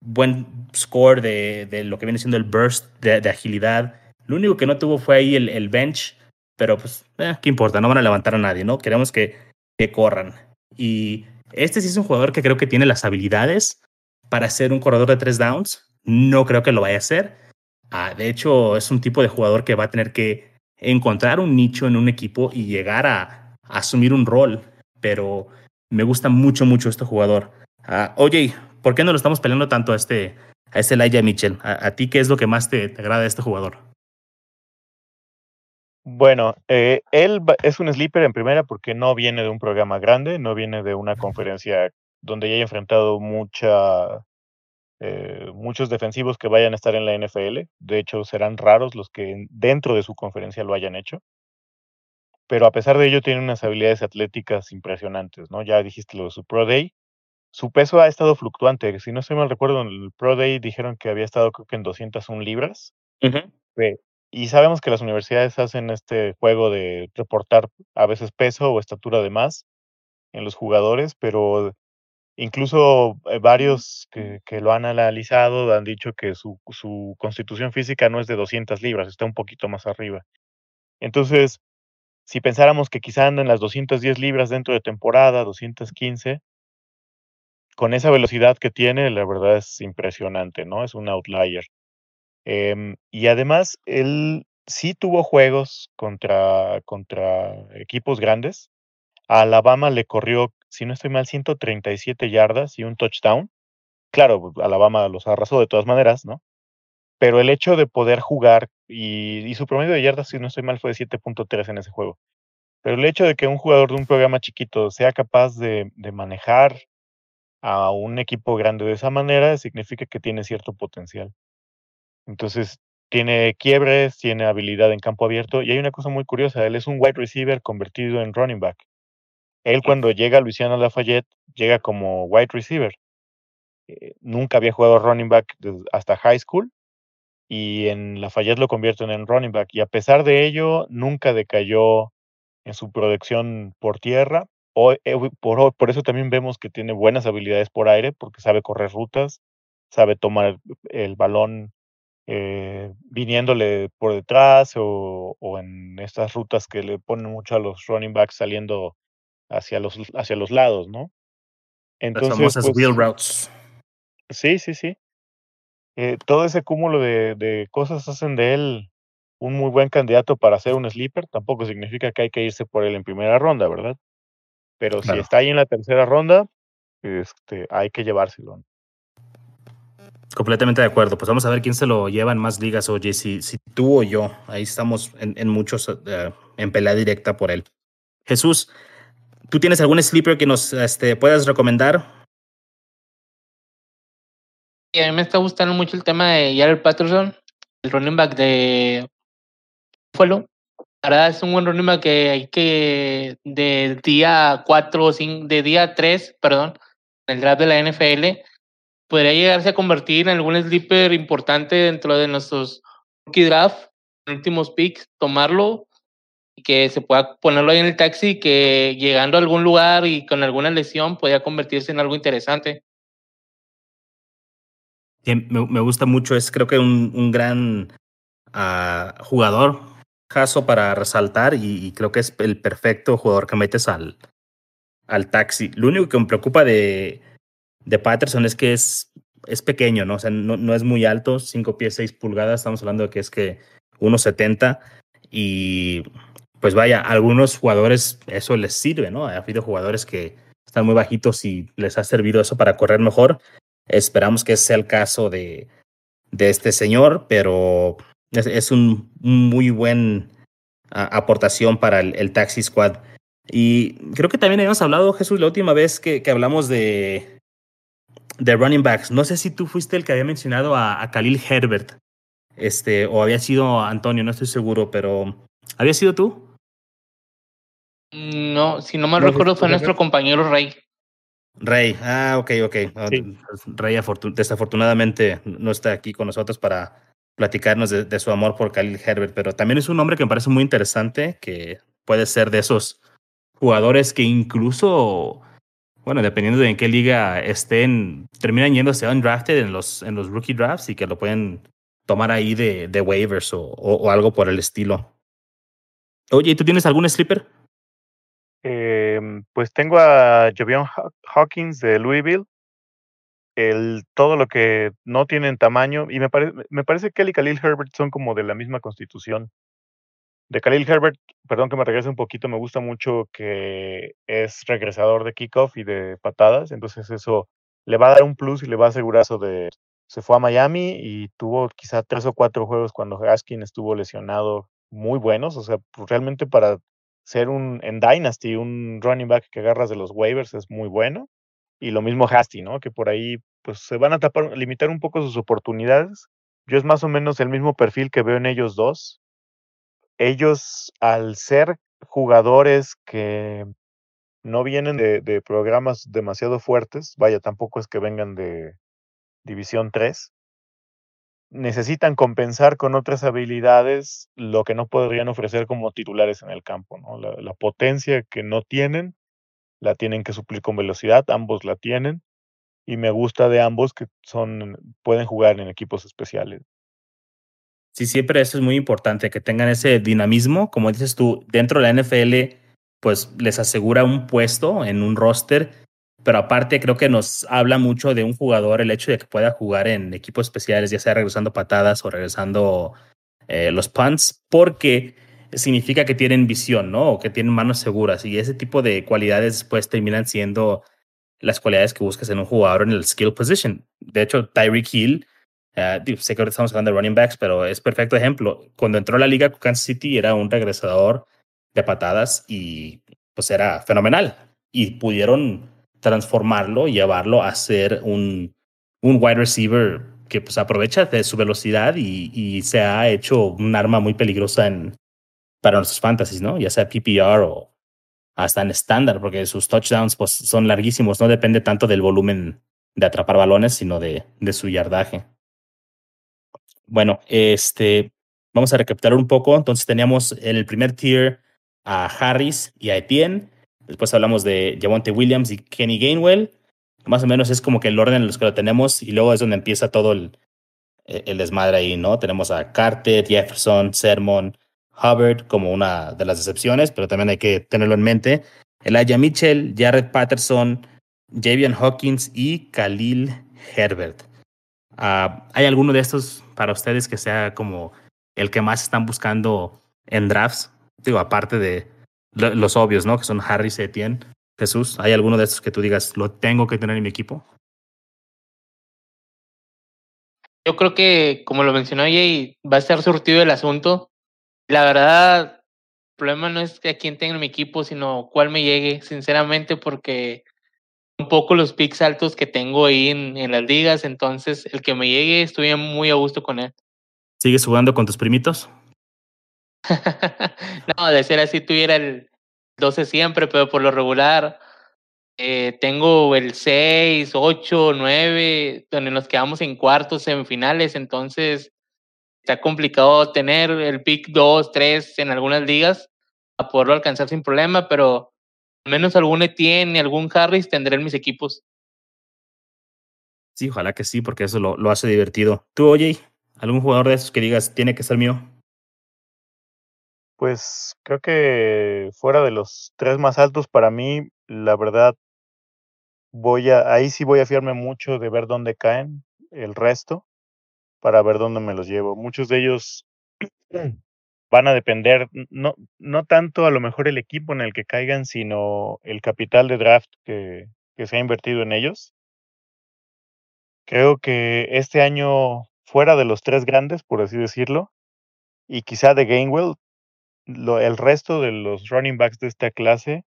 buen score de, de, lo que viene siendo el burst de, de, agilidad. Lo único que no tuvo fue ahí el, el bench, pero pues, eh, ¿qué importa? No van a levantar a nadie, ¿no? Queremos que, que corran. Y este sí es un jugador que creo que tiene las habilidades para ser un corredor de tres downs. No creo que lo vaya a hacer. Ah, de hecho, es un tipo de jugador que va a tener que encontrar un nicho en un equipo y llegar a, asumir un rol, pero me gusta mucho, mucho este jugador. Uh, oye, ¿por qué no lo estamos peleando tanto a este, a este Elijah Mitchell? ¿A, a ti qué es lo que más te, te, agrada de este jugador? Bueno, eh, él es un sleeper en primera porque no viene de un programa grande, no viene de una conferencia donde ya haya enfrentado mucha, eh, muchos defensivos que vayan a estar en la NFL. De hecho, serán raros los que dentro de su conferencia lo hayan hecho pero a pesar de ello tiene unas habilidades atléticas impresionantes, ¿no? Ya dijiste lo de su Pro Day. Su peso ha estado fluctuante. Si no estoy mal recuerdo, en el Pro Day dijeron que había estado creo que en 201 libras. Uh -huh. Y sabemos que las universidades hacen este juego de reportar a veces peso o estatura de más en los jugadores, pero incluso eh, varios que, que lo han analizado han dicho que su, su constitución física no es de 200 libras, está un poquito más arriba. Entonces, si pensáramos que quizá anda en las 210 libras dentro de temporada, 215, con esa velocidad que tiene, la verdad es impresionante, ¿no? Es un outlier. Eh, y además, él sí tuvo juegos contra, contra equipos grandes. A Alabama le corrió, si no estoy mal, 137 yardas y un touchdown. Claro, Alabama los arrasó de todas maneras, ¿no? pero el hecho de poder jugar y, y su promedio de yardas, si no estoy mal, fue de 7.3 en ese juego. Pero el hecho de que un jugador de un programa chiquito sea capaz de, manejar a un equipo grande de esa manera significa que tiene cierto potencial. Entonces, tiene quiebres, tiene habilidad en campo abierto y hay una cosa muy curiosa, él es un wide receiver convertido en running back. Él cuando llega a Luisiana Lafayette llega como wide receiver. Eh, nunca había jugado running back hasta high school y en Lafayette lo convierten en running back. Y a pesar de ello, nunca decayó en su producción por tierra. O, eh, por, por, eso también vemos que tiene buenas habilidades por aire, porque sabe correr rutas, sabe tomar el balón eh, viniéndole por detrás o, o, en estas rutas que le ponen mucho a los running backs saliendo hacia los, hacia los lados, ¿no? Entonces, Las famosas pues, wheel routes. Sí, sí, sí eh, todo ese cúmulo de, de, cosas hacen de él un muy buen candidato para ser un sleeper. Tampoco significa que hay que irse por él en primera ronda, ¿verdad? Pero claro. si está ahí en la tercera ronda, este, hay que llevárselo. Completamente de acuerdo. Pues vamos a ver quién se lo lleva en más ligas, oye, si, si tú o yo. Ahí estamos en, en muchos uh, en pelea directa por él. Jesús, ¿tú tienes algún sleeper que nos este, puedas recomendar? Y a mí me está gustando mucho el tema de Jared Patterson, el running back de Buffalo. La verdad es un buen running back que hay que de día 4 o de día 3, perdón, en el draft de la NFL, podría llegarse a convertir en algún sleeper importante dentro de nuestros rookie draft, últimos picks, tomarlo y que se pueda ponerlo ahí en el taxi que llegando a algún lugar y con alguna lesión podría convertirse en algo interesante. me, gusta mucho, es creo que un, un gran uh, jugador, caso para resaltar y, creo que es el perfecto jugador que metes al, al taxi. Lo único que me preocupa de, de Patterson es que es, es pequeño, ¿no? O sea, no, no es muy alto, 5 pies 6 pulgadas, estamos hablando de que es que 1.70 y pues vaya, a algunos jugadores eso les sirve, ¿no? Ha habido jugadores que están muy bajitos y les ha servido eso para correr mejor. Esperamos que sea el caso de, de este señor, pero es, un, muy buen aportación para el, Taxi Squad. Y creo que también habíamos hablado, Jesús, la última vez que, que hablamos de, de running backs. No sé si tú fuiste el que había mencionado a, a Khalil Herbert, este, o había sido Antonio, no estoy seguro, pero ¿había sido tú? No, si no mal recuerdo fue nuestro compañero Rey. Rey, ah, ok, ok. Ah, Rey desafortunadamente no está aquí con nosotros para platicarnos de, su amor por Khalil Herbert, pero también es un hombre que me parece muy interesante, que puede ser de esos jugadores que incluso, bueno, dependiendo de en qué liga estén, terminan yéndose undrafted en los, en los rookie drafts y que lo pueden tomar ahí de, de waivers o, o, algo por el estilo. Oye, ¿y tú tienes algún sleeper? Eh, pues tengo a Jovion Hawkins de Louisville el, todo lo que no tienen tamaño, y me, parece me parece que él y Khalil Herbert son como de la misma constitución. De Khalil Herbert, perdón que me regrese un poquito, me gusta mucho que es regresador de kickoff y de patadas, entonces eso le va a dar un plus y le va a asegurar eso de... Se fue a Miami y tuvo quizá tres o cuatro juegos cuando Gaskin estuvo lesionado muy buenos, o sea, pues realmente para ser un en Dynasty, un running back que agarras de los waivers es muy bueno y lo mismo Hasty, ¿no? Que por ahí pues se van a tapar, limitar un poco sus oportunidades. Yo es más o menos el mismo perfil que veo en ellos dos. Ellos, al ser jugadores que no vienen de, programas demasiado fuertes, vaya, tampoco es que vengan de División 3, necesitan compensar con otras habilidades lo que no podrían ofrecer como titulares en el campo, ¿no? la potencia que no tienen la tienen que suplir con velocidad, ambos la tienen, y me gusta de ambos que son, pueden jugar en equipos especiales. Sí, siempre eso es muy importante, que tengan ese dinamismo, como dices tú, dentro de la NFL, pues les asegura un puesto en un roster, pero aparte creo que nos habla mucho de un jugador el hecho de que pueda jugar en equipos especiales, ya sea regresando patadas o regresando eh, los punts, porque significa que tienen visión, ¿no? O que tienen manos seguras. Y ese tipo de cualidades después terminan siendo las cualidades que buscas en un jugador en el skill position. De hecho, Tyreek Hill, uh, sé que ahorita estamos hablando de running backs, pero es perfecto ejemplo. Cuando entró a la liga Kansas City era un regresador de patadas y pues era fenomenal. Y pudieron transformarlo llevarlo a ser un, un wide receiver que pues aprovecha de su velocidad y, y se ha hecho un arma muy peligrosa en, para nuestros fantasies, ¿no? Ya sea PPR o hasta en estándar, porque sus touchdowns pues, son larguísimos, no depende tanto del volumen de atrapar balones, sino de, de su yardaje. Bueno, este, vamos a recapitular un poco. Entonces teníamos en el primer tier a Harris y a Etienne. Después hablamos de Javonte Williams y Kenny Gainwell. Más o menos es como que el orden en los que lo tenemos y luego es donde empieza todo el, el desmadre ahí, ¿no? Tenemos a Carter, Jefferson, Sermon, Hubbard como una de las excepciones, pero también hay que tenerlo en mente. Elijah Mitchell, Jared Patterson, Javian Hawkins y Khalil Herbert. Ah, ¿Hay alguno de estos para ustedes que sea como el que más están buscando en drafts? Digo, aparte de los obvios, ¿no? Que son Harris Etienne. Jesús, ¿hay alguno de estos que tú digas, lo tengo que tener en mi equipo? Yo creo que, como lo mencionó Jay, va a estar surtido el asunto la verdad, el problema no es a quién tenga en mi equipo, sino cuál me llegue, sinceramente, porque un poco los picks altos que tengo ahí en, en las ligas, entonces el que me llegue estoy muy a gusto con él. ¿Sigues jugando con tus primitos? *laughs* no, de ser así tuviera el 12 siempre, pero por lo regular eh, tengo el 6, 8, 9, donde nos quedamos en cuartos, semifinales, entonces está complicado tener el pick 2, 3 en algunas ligas a poderlo alcanzar sin problema, pero menos algún Etienne y algún Harris tendré en mis equipos. Sí, ojalá que sí, porque eso lo, lo hace divertido. ¿Tú, oye, algún jugador de esos que digas tiene que ser mío? Pues creo que fuera de los tres más altos para mí, la verdad, voy a, ahí sí voy a fiarme mucho de ver dónde caen el resto para ver dónde me los llevo. Muchos de ellos *clears throat* van a depender, no, no tanto a lo mejor el equipo en el que caigan, sino el capital de draft que, que se ha invertido en ellos. Creo que este año, fuera de los tres grandes, por así decirlo, y quizá de Gainwell, el resto de los running backs de esta clase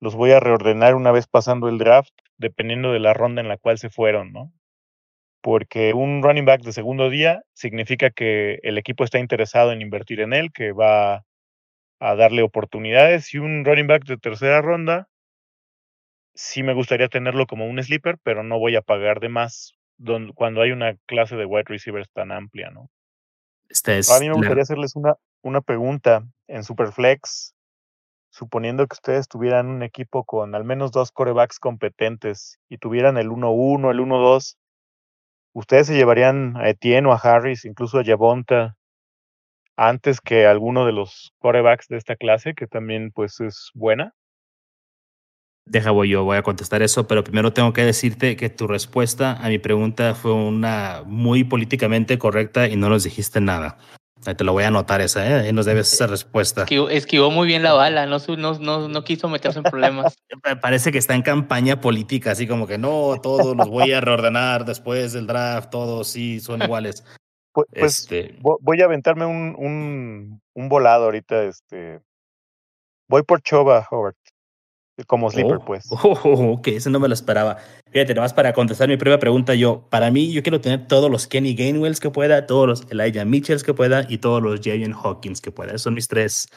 los voy a reordenar una vez pasando el draft, dependiendo de la ronda en la cual se fueron, ¿no? Porque un running back de segundo día significa que el equipo está interesado en invertir en él, que va a darle oportunidades, y un running back de tercera ronda, sí me gustaría tenerlo como un sleeper, pero no voy a pagar de más cuando hay una clase de wide receivers tan amplia, ¿no? Esta es a mí me la- gustaría hacerles una, una pregunta en Superflex, suponiendo que ustedes tuvieran un equipo con al menos dos corebacks competentes y tuvieran el 1-1, el 1-2, ¿ustedes se llevarían a Etienne o a Harris, incluso a Yavonta, antes que alguno de los corebacks de esta clase, que también pues es buena? Deja, voy yo, voy a contestar eso, pero primero tengo que decirte que tu respuesta a mi pregunta fue una muy políticamente correcta y no nos dijiste nada. Ahí Te lo voy a anotar esa, ¿eh? Ahí nos debes esa respuesta. Esquivó, esquivó muy bien la bala, no, no, no, no quiso meterse en problemas. *laughs* Parece que está en campaña política, así como que no, todos los voy a reordenar después del draft, todos sí son iguales. *laughs* Pu- Pues Este, vo- voy a aventarme un, un, un volado ahorita, este... Voy por Choba, Howard, como sleeper, oh, pues. oh, *laughs* oh, ok, eso no me lo esperaba. Fíjate, nomás para contestar mi primera pregunta, yo, para mí, yo quiero tener todos los Kenny Gainwells que pueda, todos los Elijah Mitchells que pueda y todos los Jaden Hawkins que pueda. Esos son mis tres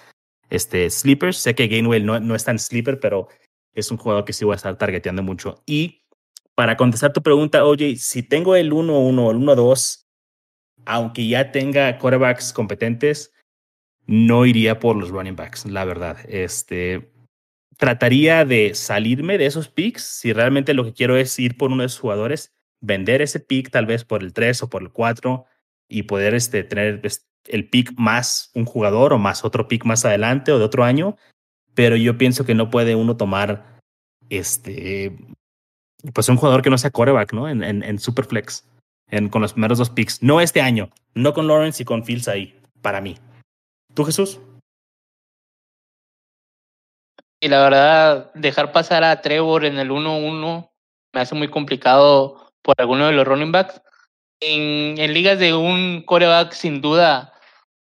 este, sleepers. Sé que Gainwell no, no es tan sleeper, pero es un jugador que sí voy a estar targeteando mucho. Y para contestar tu pregunta, oye, si tengo el 1-1 o el 1-2, aunque ya tenga quarterbacks competentes, no iría por los running backs, la verdad. Este, trataría de salirme de esos picks si realmente lo que quiero es ir por uno de esos jugadores, vender ese pick tal vez por el 3 o por el 4 y poder este, tener el pick más un jugador o más otro pick más adelante o de otro año. Pero yo pienso que no puede uno tomar este pues un jugador que no sea coreback, ¿no? En, en, en Superflex, en, con los primeros dos picks. No este año, no con Lawrence y con Fields ahí, para mí. ¿Tú, Jesús? Y la verdad, dejar pasar a Trevor en el 1-1 me hace muy complicado por alguno de los running backs. En, ligas de un coreback, sin duda,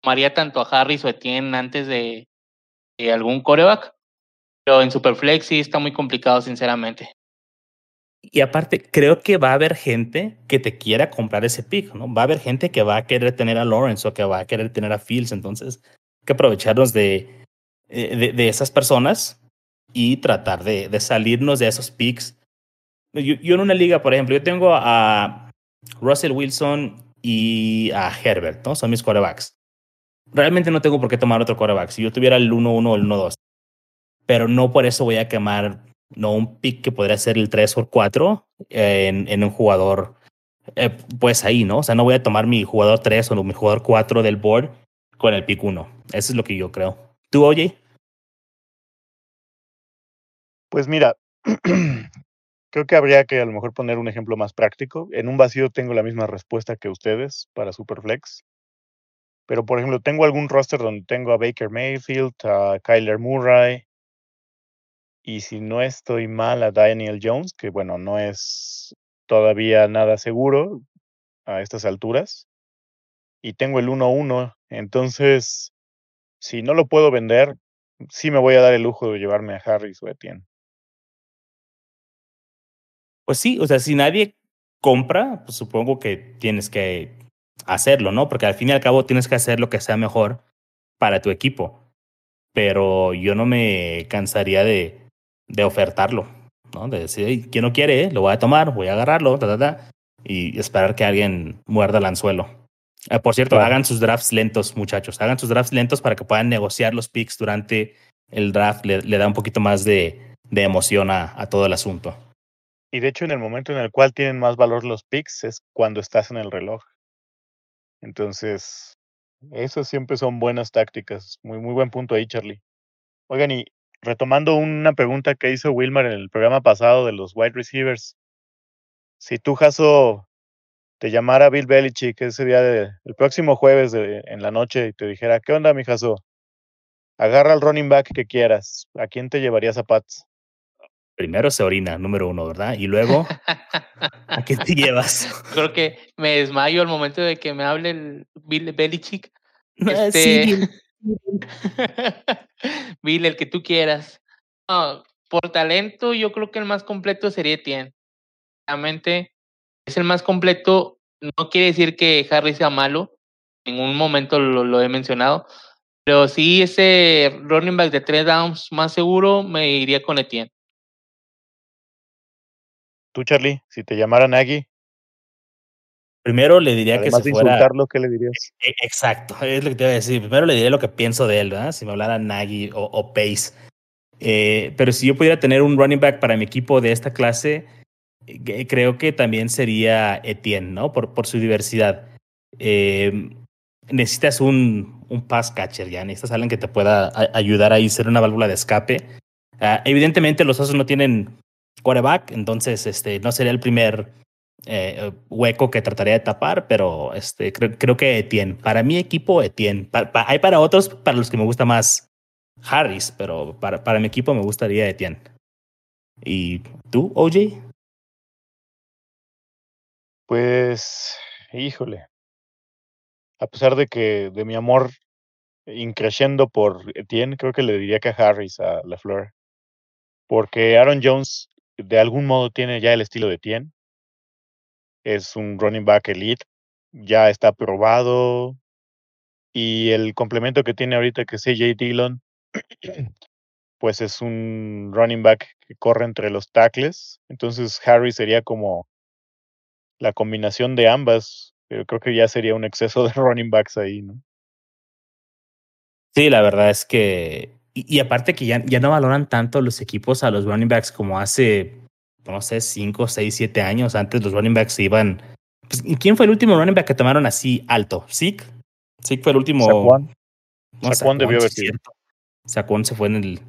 tomaría tanto a Harris o Etienne antes de, de algún coreback. Pero en Superflex sí está muy complicado, sinceramente. Y aparte, creo que va a haber gente que te quiera comprar ese pick, ¿no? Va a haber gente que va a querer tener a Lawrence o que va a querer tener a Fields. Entonces, hay que aprovecharnos de, eh, de, de esas personas y tratar de, de, salirnos de esos picks. Yo, yo, en una liga, por ejemplo, yo tengo a Russell Wilson y a Herbert, ¿no? Son mis quarterbacks. Realmente no tengo por qué tomar otro quarterback. Si yo tuviera el 1-1 o el 1-2. Pero no por eso voy a quemar no un pick que podría ser el 3 o 4 eh, en, en, un jugador, eh, pues ahí, ¿no? O sea, no voy a tomar mi jugador 3 o mi jugador 4 del board con el pick 1. Eso es lo que yo creo. ¿Tú, oye? Pues mira, *clears throat* creo que habría que a lo mejor poner un ejemplo más práctico. En un vacío tengo la misma respuesta que ustedes para Superflex. Pero, por ejemplo, tengo algún roster donde tengo a Baker Mayfield, a Kyler Murray, y si no estoy mal a Daniel Jones, que bueno, no es todavía nada seguro a estas alturas, y tengo el 1-1, entonces, si no lo puedo vender, sí me voy a dar el lujo de llevarme a Harris o Etienne. Pues sí, o sea, si nadie compra, pues supongo que tienes que hacerlo, ¿no? Porque al fin y al cabo tienes que hacer lo que sea mejor para tu equipo. Pero yo no me cansaría de, de ofertarlo, ¿no? De decir, ¿quién no quiere? Lo voy a tomar, voy a agarrarlo, ta, ta, ta, y esperar que alguien muerda el anzuelo. Eh, por cierto, hagan sus drafts lentos, muchachos. Hagan sus drafts lentos para que puedan negociar los picks durante el draft. Le, da un poquito más de, de emoción a, a, todo el asunto. Y de hecho, en el momento en el cual tienen más valor los picks es cuando estás en el reloj. Entonces, esas siempre son buenas tácticas. Muy, muy buen punto ahí, Charlie. Oigan, y retomando una pregunta que hizo Wilmar en el programa pasado de los wide receivers. Si tú, Jaso, te llamara Bill Belichick ese día de, el próximo jueves de, en la noche y te dijera, ¿qué onda, mi Jaso? Agarra el running back que quieras. ¿A quién te llevarías a Pats? Primero se orina, número uno, ¿verdad? Y luego, ¿a quién te llevas? *laughs* Creo que me desmayo al momento de que me hable el Bill Belichick. Este... Sí, *laughs* Bill, el que tú quieras. por talento, yo creo que el más completo sería Etienne. Realmente es el más completo. No quiere decir que Harry sea malo. En ningún momento lo, lo he mencionado. Pero sí, ese running back de tres downs más seguro me iría con Etienne. Tú, Charlie, si te llamaran Nagy. Primero le diría que se de fuera. insultarlo, ¿qué le dirías? E, exacto, es lo que te iba a decir. Primero le diría lo que pienso de él, ¿verdad? Si me hablara Nagy o, o Pace. Eh, pero si yo pudiera tener un running back para mi equipo de esta clase, creo que también sería Etienne, ¿no? Por, por su diversidad. Eh, necesitas un, un pass catcher, ya necesitas alguien que te pueda ayudar ahí, ser una válvula de escape. Uh, evidentemente los osos no tienen quarterback, entonces este, no sería el primer eh, hueco que trataría de tapar, pero este, creo, creo que Etienne. Para mi equipo, Etienne. Hay para otros, para los que me gusta más Harris, pero para, para mi equipo me gustaría Etienne. ¿Y tú, OJ? Pues, híjole. A pesar de que de mi amor increciendo por Etienne, creo que le diría que a Harris, a LaFleur. Porque Aaron Jones de algún modo tiene ya el estilo de Etienne es un running back elite, ya está probado. Y el complemento que tiene ahorita, que es AJ Dillon, *clears throat* pues es un running back que corre entre los tackles. Entonces Harry sería como la combinación de ambas. Pero creo que ya sería un exceso de *laughs* running backs ahí, ¿no? Sí, la verdad es que. Y, y aparte que ya, ya no valoran tanto los equipos a los running backs como hace no sé, 5, 6, 7 años. Antes los running backs iban. Pues, ¿Quién fue el último running back que tomaron así alto? ¿Sick? ¿Sick fue el último? Saquon. No, Saquon debió haber sido. Saquon se fue en el,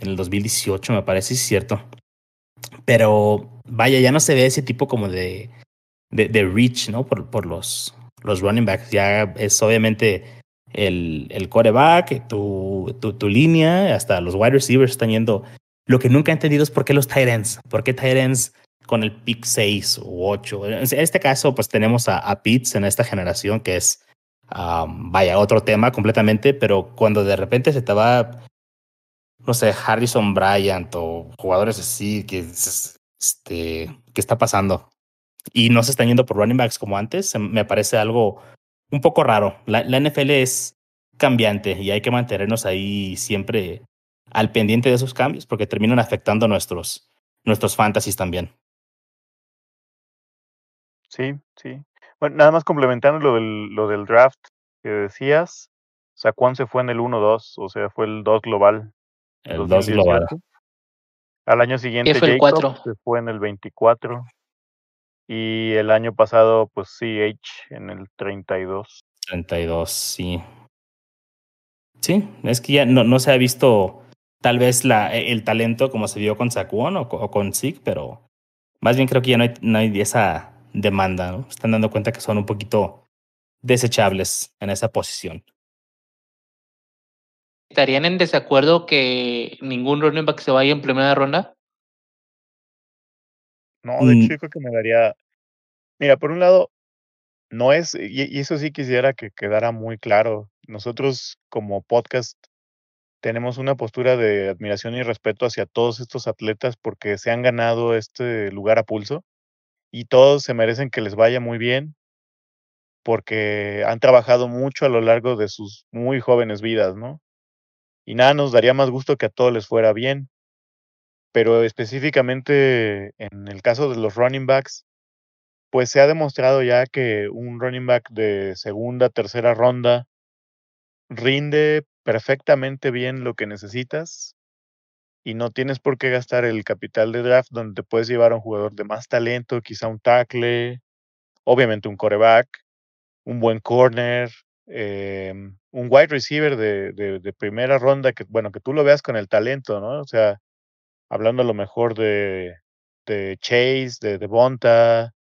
en el 2018, me parece, es cierto. Pero vaya, ya no se ve ese tipo como de, de, reach, ¿no? Por, por los, los running backs. Ya es obviamente el, el coreback, tu, tu, tu línea, hasta los wide receivers están yendo lo que nunca he entendido es por qué los Tyrants, por qué Tyrants con el pick 6 u 8. En este caso, pues tenemos a, a Pitts en esta generación que es, um, vaya, otro tema completamente, pero cuando de repente se te va, no sé, Harrison Bryant o jugadores así, que, este, ¿qué está pasando? Y no se están yendo por running backs como antes, me parece algo un poco raro. La, la NFL es cambiante y hay que mantenernos ahí siempre al pendiente de esos cambios porque terminan afectando nuestros, nuestros fantasies también. Sí, sí. Bueno, nada más complementando lo del, lo del draft que decías, Saquon se fue en el 1-2, o sea, fue el 2 global. El 2 global. Al año siguiente fue el Jacob 4? se fue en el 24 y el año pasado pues CH en el 32. 32, sí. Sí, es que ya no, no se ha visto tal vez la, e, el talento como se vio con Saquon o, o con Zeke, pero más bien creo que ya no hay, no hay esa demanda, ¿no? Están dando cuenta que son un poquito desechables en esa posición. ¿Estarían en desacuerdo que ningún running back se vaya en primera ronda? No, de hecho, yo creo que me daría. Mira, por un lado, no es, y, y eso sí quisiera que quedara muy claro. Nosotros, como podcast, tenemos una postura de admiración y respeto hacia todos estos atletas porque se han ganado este lugar a pulso y todos se merecen que les vaya muy bien porque han trabajado mucho a lo largo de sus muy jóvenes vidas, ¿no? Y nada nos daría más gusto que a todos les fuera bien. Pero específicamente en el caso de los running backs, pues se ha demostrado ya que un running back de segunda, tercera ronda rinde perfectamente bien lo que necesitas y no tienes por qué gastar el capital de draft donde te puedes llevar a un jugador de más talento, quizá un tackle, obviamente un coreback, un buen corner, em, un wide receiver de, primera ronda, que bueno, que tú lo veas con el talento, ¿no? O sea, hablando a lo mejor de, Chase, de Devonta,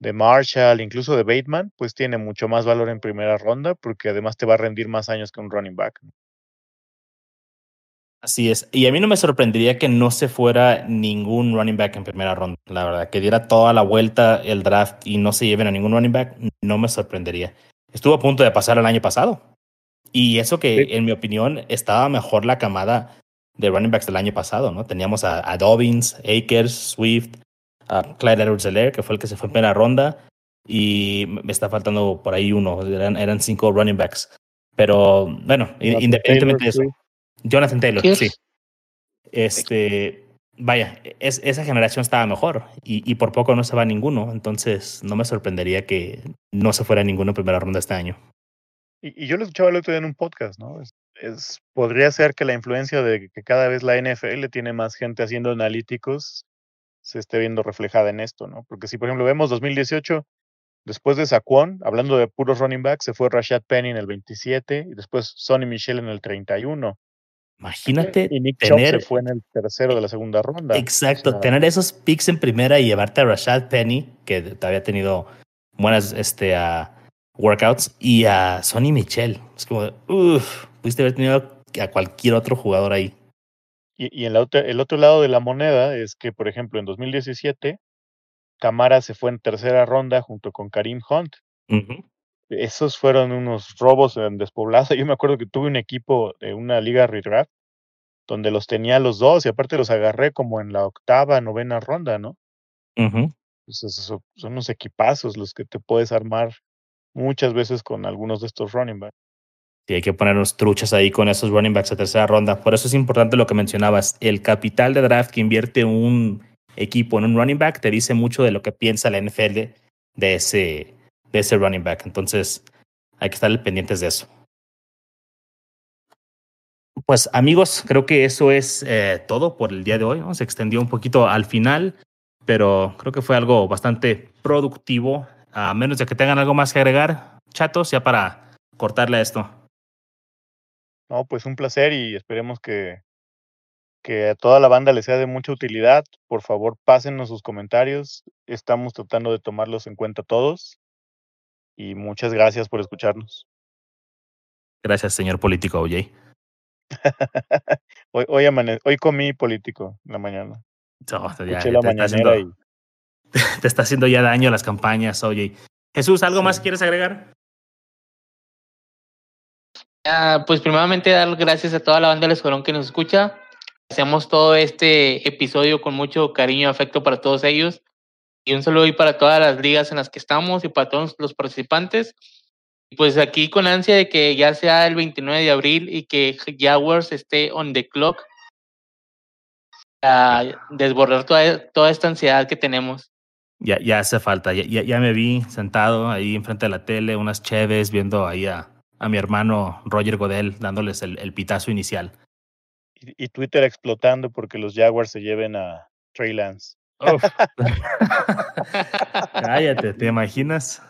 de Marshall, incluso de Bateman, pues tiene mucho más valor en primera ronda porque además te va a rendir más años que un running back. Así es. Y a mí no me sorprendería que no se fuera ningún running back en primera ronda. La verdad, que diera toda la vuelta el draft y no se lleven a ningún running back, no me sorprendería. Estuvo a punto de pasar el año pasado. Y eso que, en mi opinión, estaba mejor la camada de running backs del año pasado, ¿no? Teníamos a, a Dobbins, Akers, Swift, a Clyde edwards que fue el que se fue en primera ronda, y me está faltando por ahí uno, eran, eran cinco running backs. Pero bueno, independientemente de eso. Jonathan Taylor, sí. Este, vaya, es, esa generación estaba mejor y, por poco no se va ninguno, entonces no me sorprendería que no se fuera ninguno en primera ronda este año. Y, yo lo escuchaba el otro día en un podcast, ¿no? Es, podría ser que la influencia de que cada vez la NFL tiene más gente haciendo analíticos se esté viendo reflejada en esto, ¿no? Porque si, por ejemplo, vemos 2018, después de Saquon, hablando de puros running backs, se fue Rashad Penny en el 27 y después Sonny Michel en el 31. Imagínate y Nick tener, se fue en el tercero de la segunda ronda. Exacto, tener esos picks en primera y llevarte a Rashad Penny, que había tenido buenas este, workouts, y a Sonny Michel. Es como, uff, pudiste haber tenido a cualquier otro jugador ahí. Y, en el otro lado de la moneda es que, por ejemplo, en 2017, Camara se fue en tercera ronda junto con Karim Hunt. Esos fueron unos robos en despoblado. Yo me acuerdo que tuve un equipo de una liga redraft donde los tenía los dos y aparte los agarré como en la octava, novena ronda, ¿no? son unos equipazos los que te puedes armar muchas veces con algunos de estos running backs. Sí, hay que ponernos truchas ahí con esos running backs a tercera ronda. Por eso es importante lo que mencionabas. El capital de draft que invierte un equipo en un running back te dice mucho de lo que piensa la NFL de ese, de ese running back. Entonces, hay que estar pendientes de eso. Pues amigos, creo que eso es eh, todo por el día de hoy. Se extendió un poquito al final, pero creo que fue algo bastante productivo. A menos de que tengan algo más que agregar, chatos, ya para cortarle a esto. No, pues un placer y esperemos que, que a toda la banda les sea de mucha utilidad. Por favor, pásennos sus comentarios. Estamos tratando de tomarlos en cuenta todos. Y muchas gracias por escucharnos. Gracias, señor político OJ. *laughs* hoy, hoy, hoy comí político en la mañana. *laughs* te, está haciendo, ya daño las campañas, OJ. Jesús, ¿algo más quieres agregar? Ah, pues primeramente dar gracias a toda la banda del Escuadrón que nos escucha. Hacemos todo este episodio con mucho cariño y afecto para todos ellos. Y un saludo para todas las ligas en las que estamos y para todos los participantes. Pues aquí con ansia de que ya sea el 29 de abril y que Jaguars esté on the clock a desbordar toda, toda esta ansiedad que tenemos. Ya, ya hace falta, ya, ya, me vi sentado ahí enfrente de la tele, unas cheves, viendo ahí a, a mi hermano Roger Godel dándoles el, pitazo inicial. Y, Twitter explotando porque los Jaguars se lleven a Trey Lance. *laughs* Cállate, ¿te imaginas?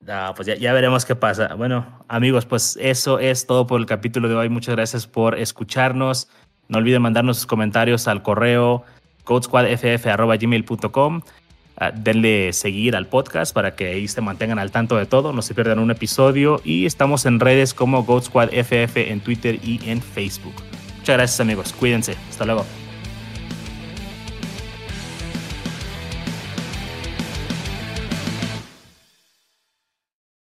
No, pues ya, ya, veremos qué pasa. Bueno, amigos, pues eso es todo por el capítulo de hoy. Muchas gracias por escucharnos. No olviden mandarnos sus comentarios al correo codesquadff.gmail.com Ah, denle seguir al podcast para que ahí se mantengan al tanto de todo, no se pierdan un episodio y estamos en redes como Goat Squad FF en Twitter y en Facebook. Muchas gracias amigos, cuídense, hasta luego.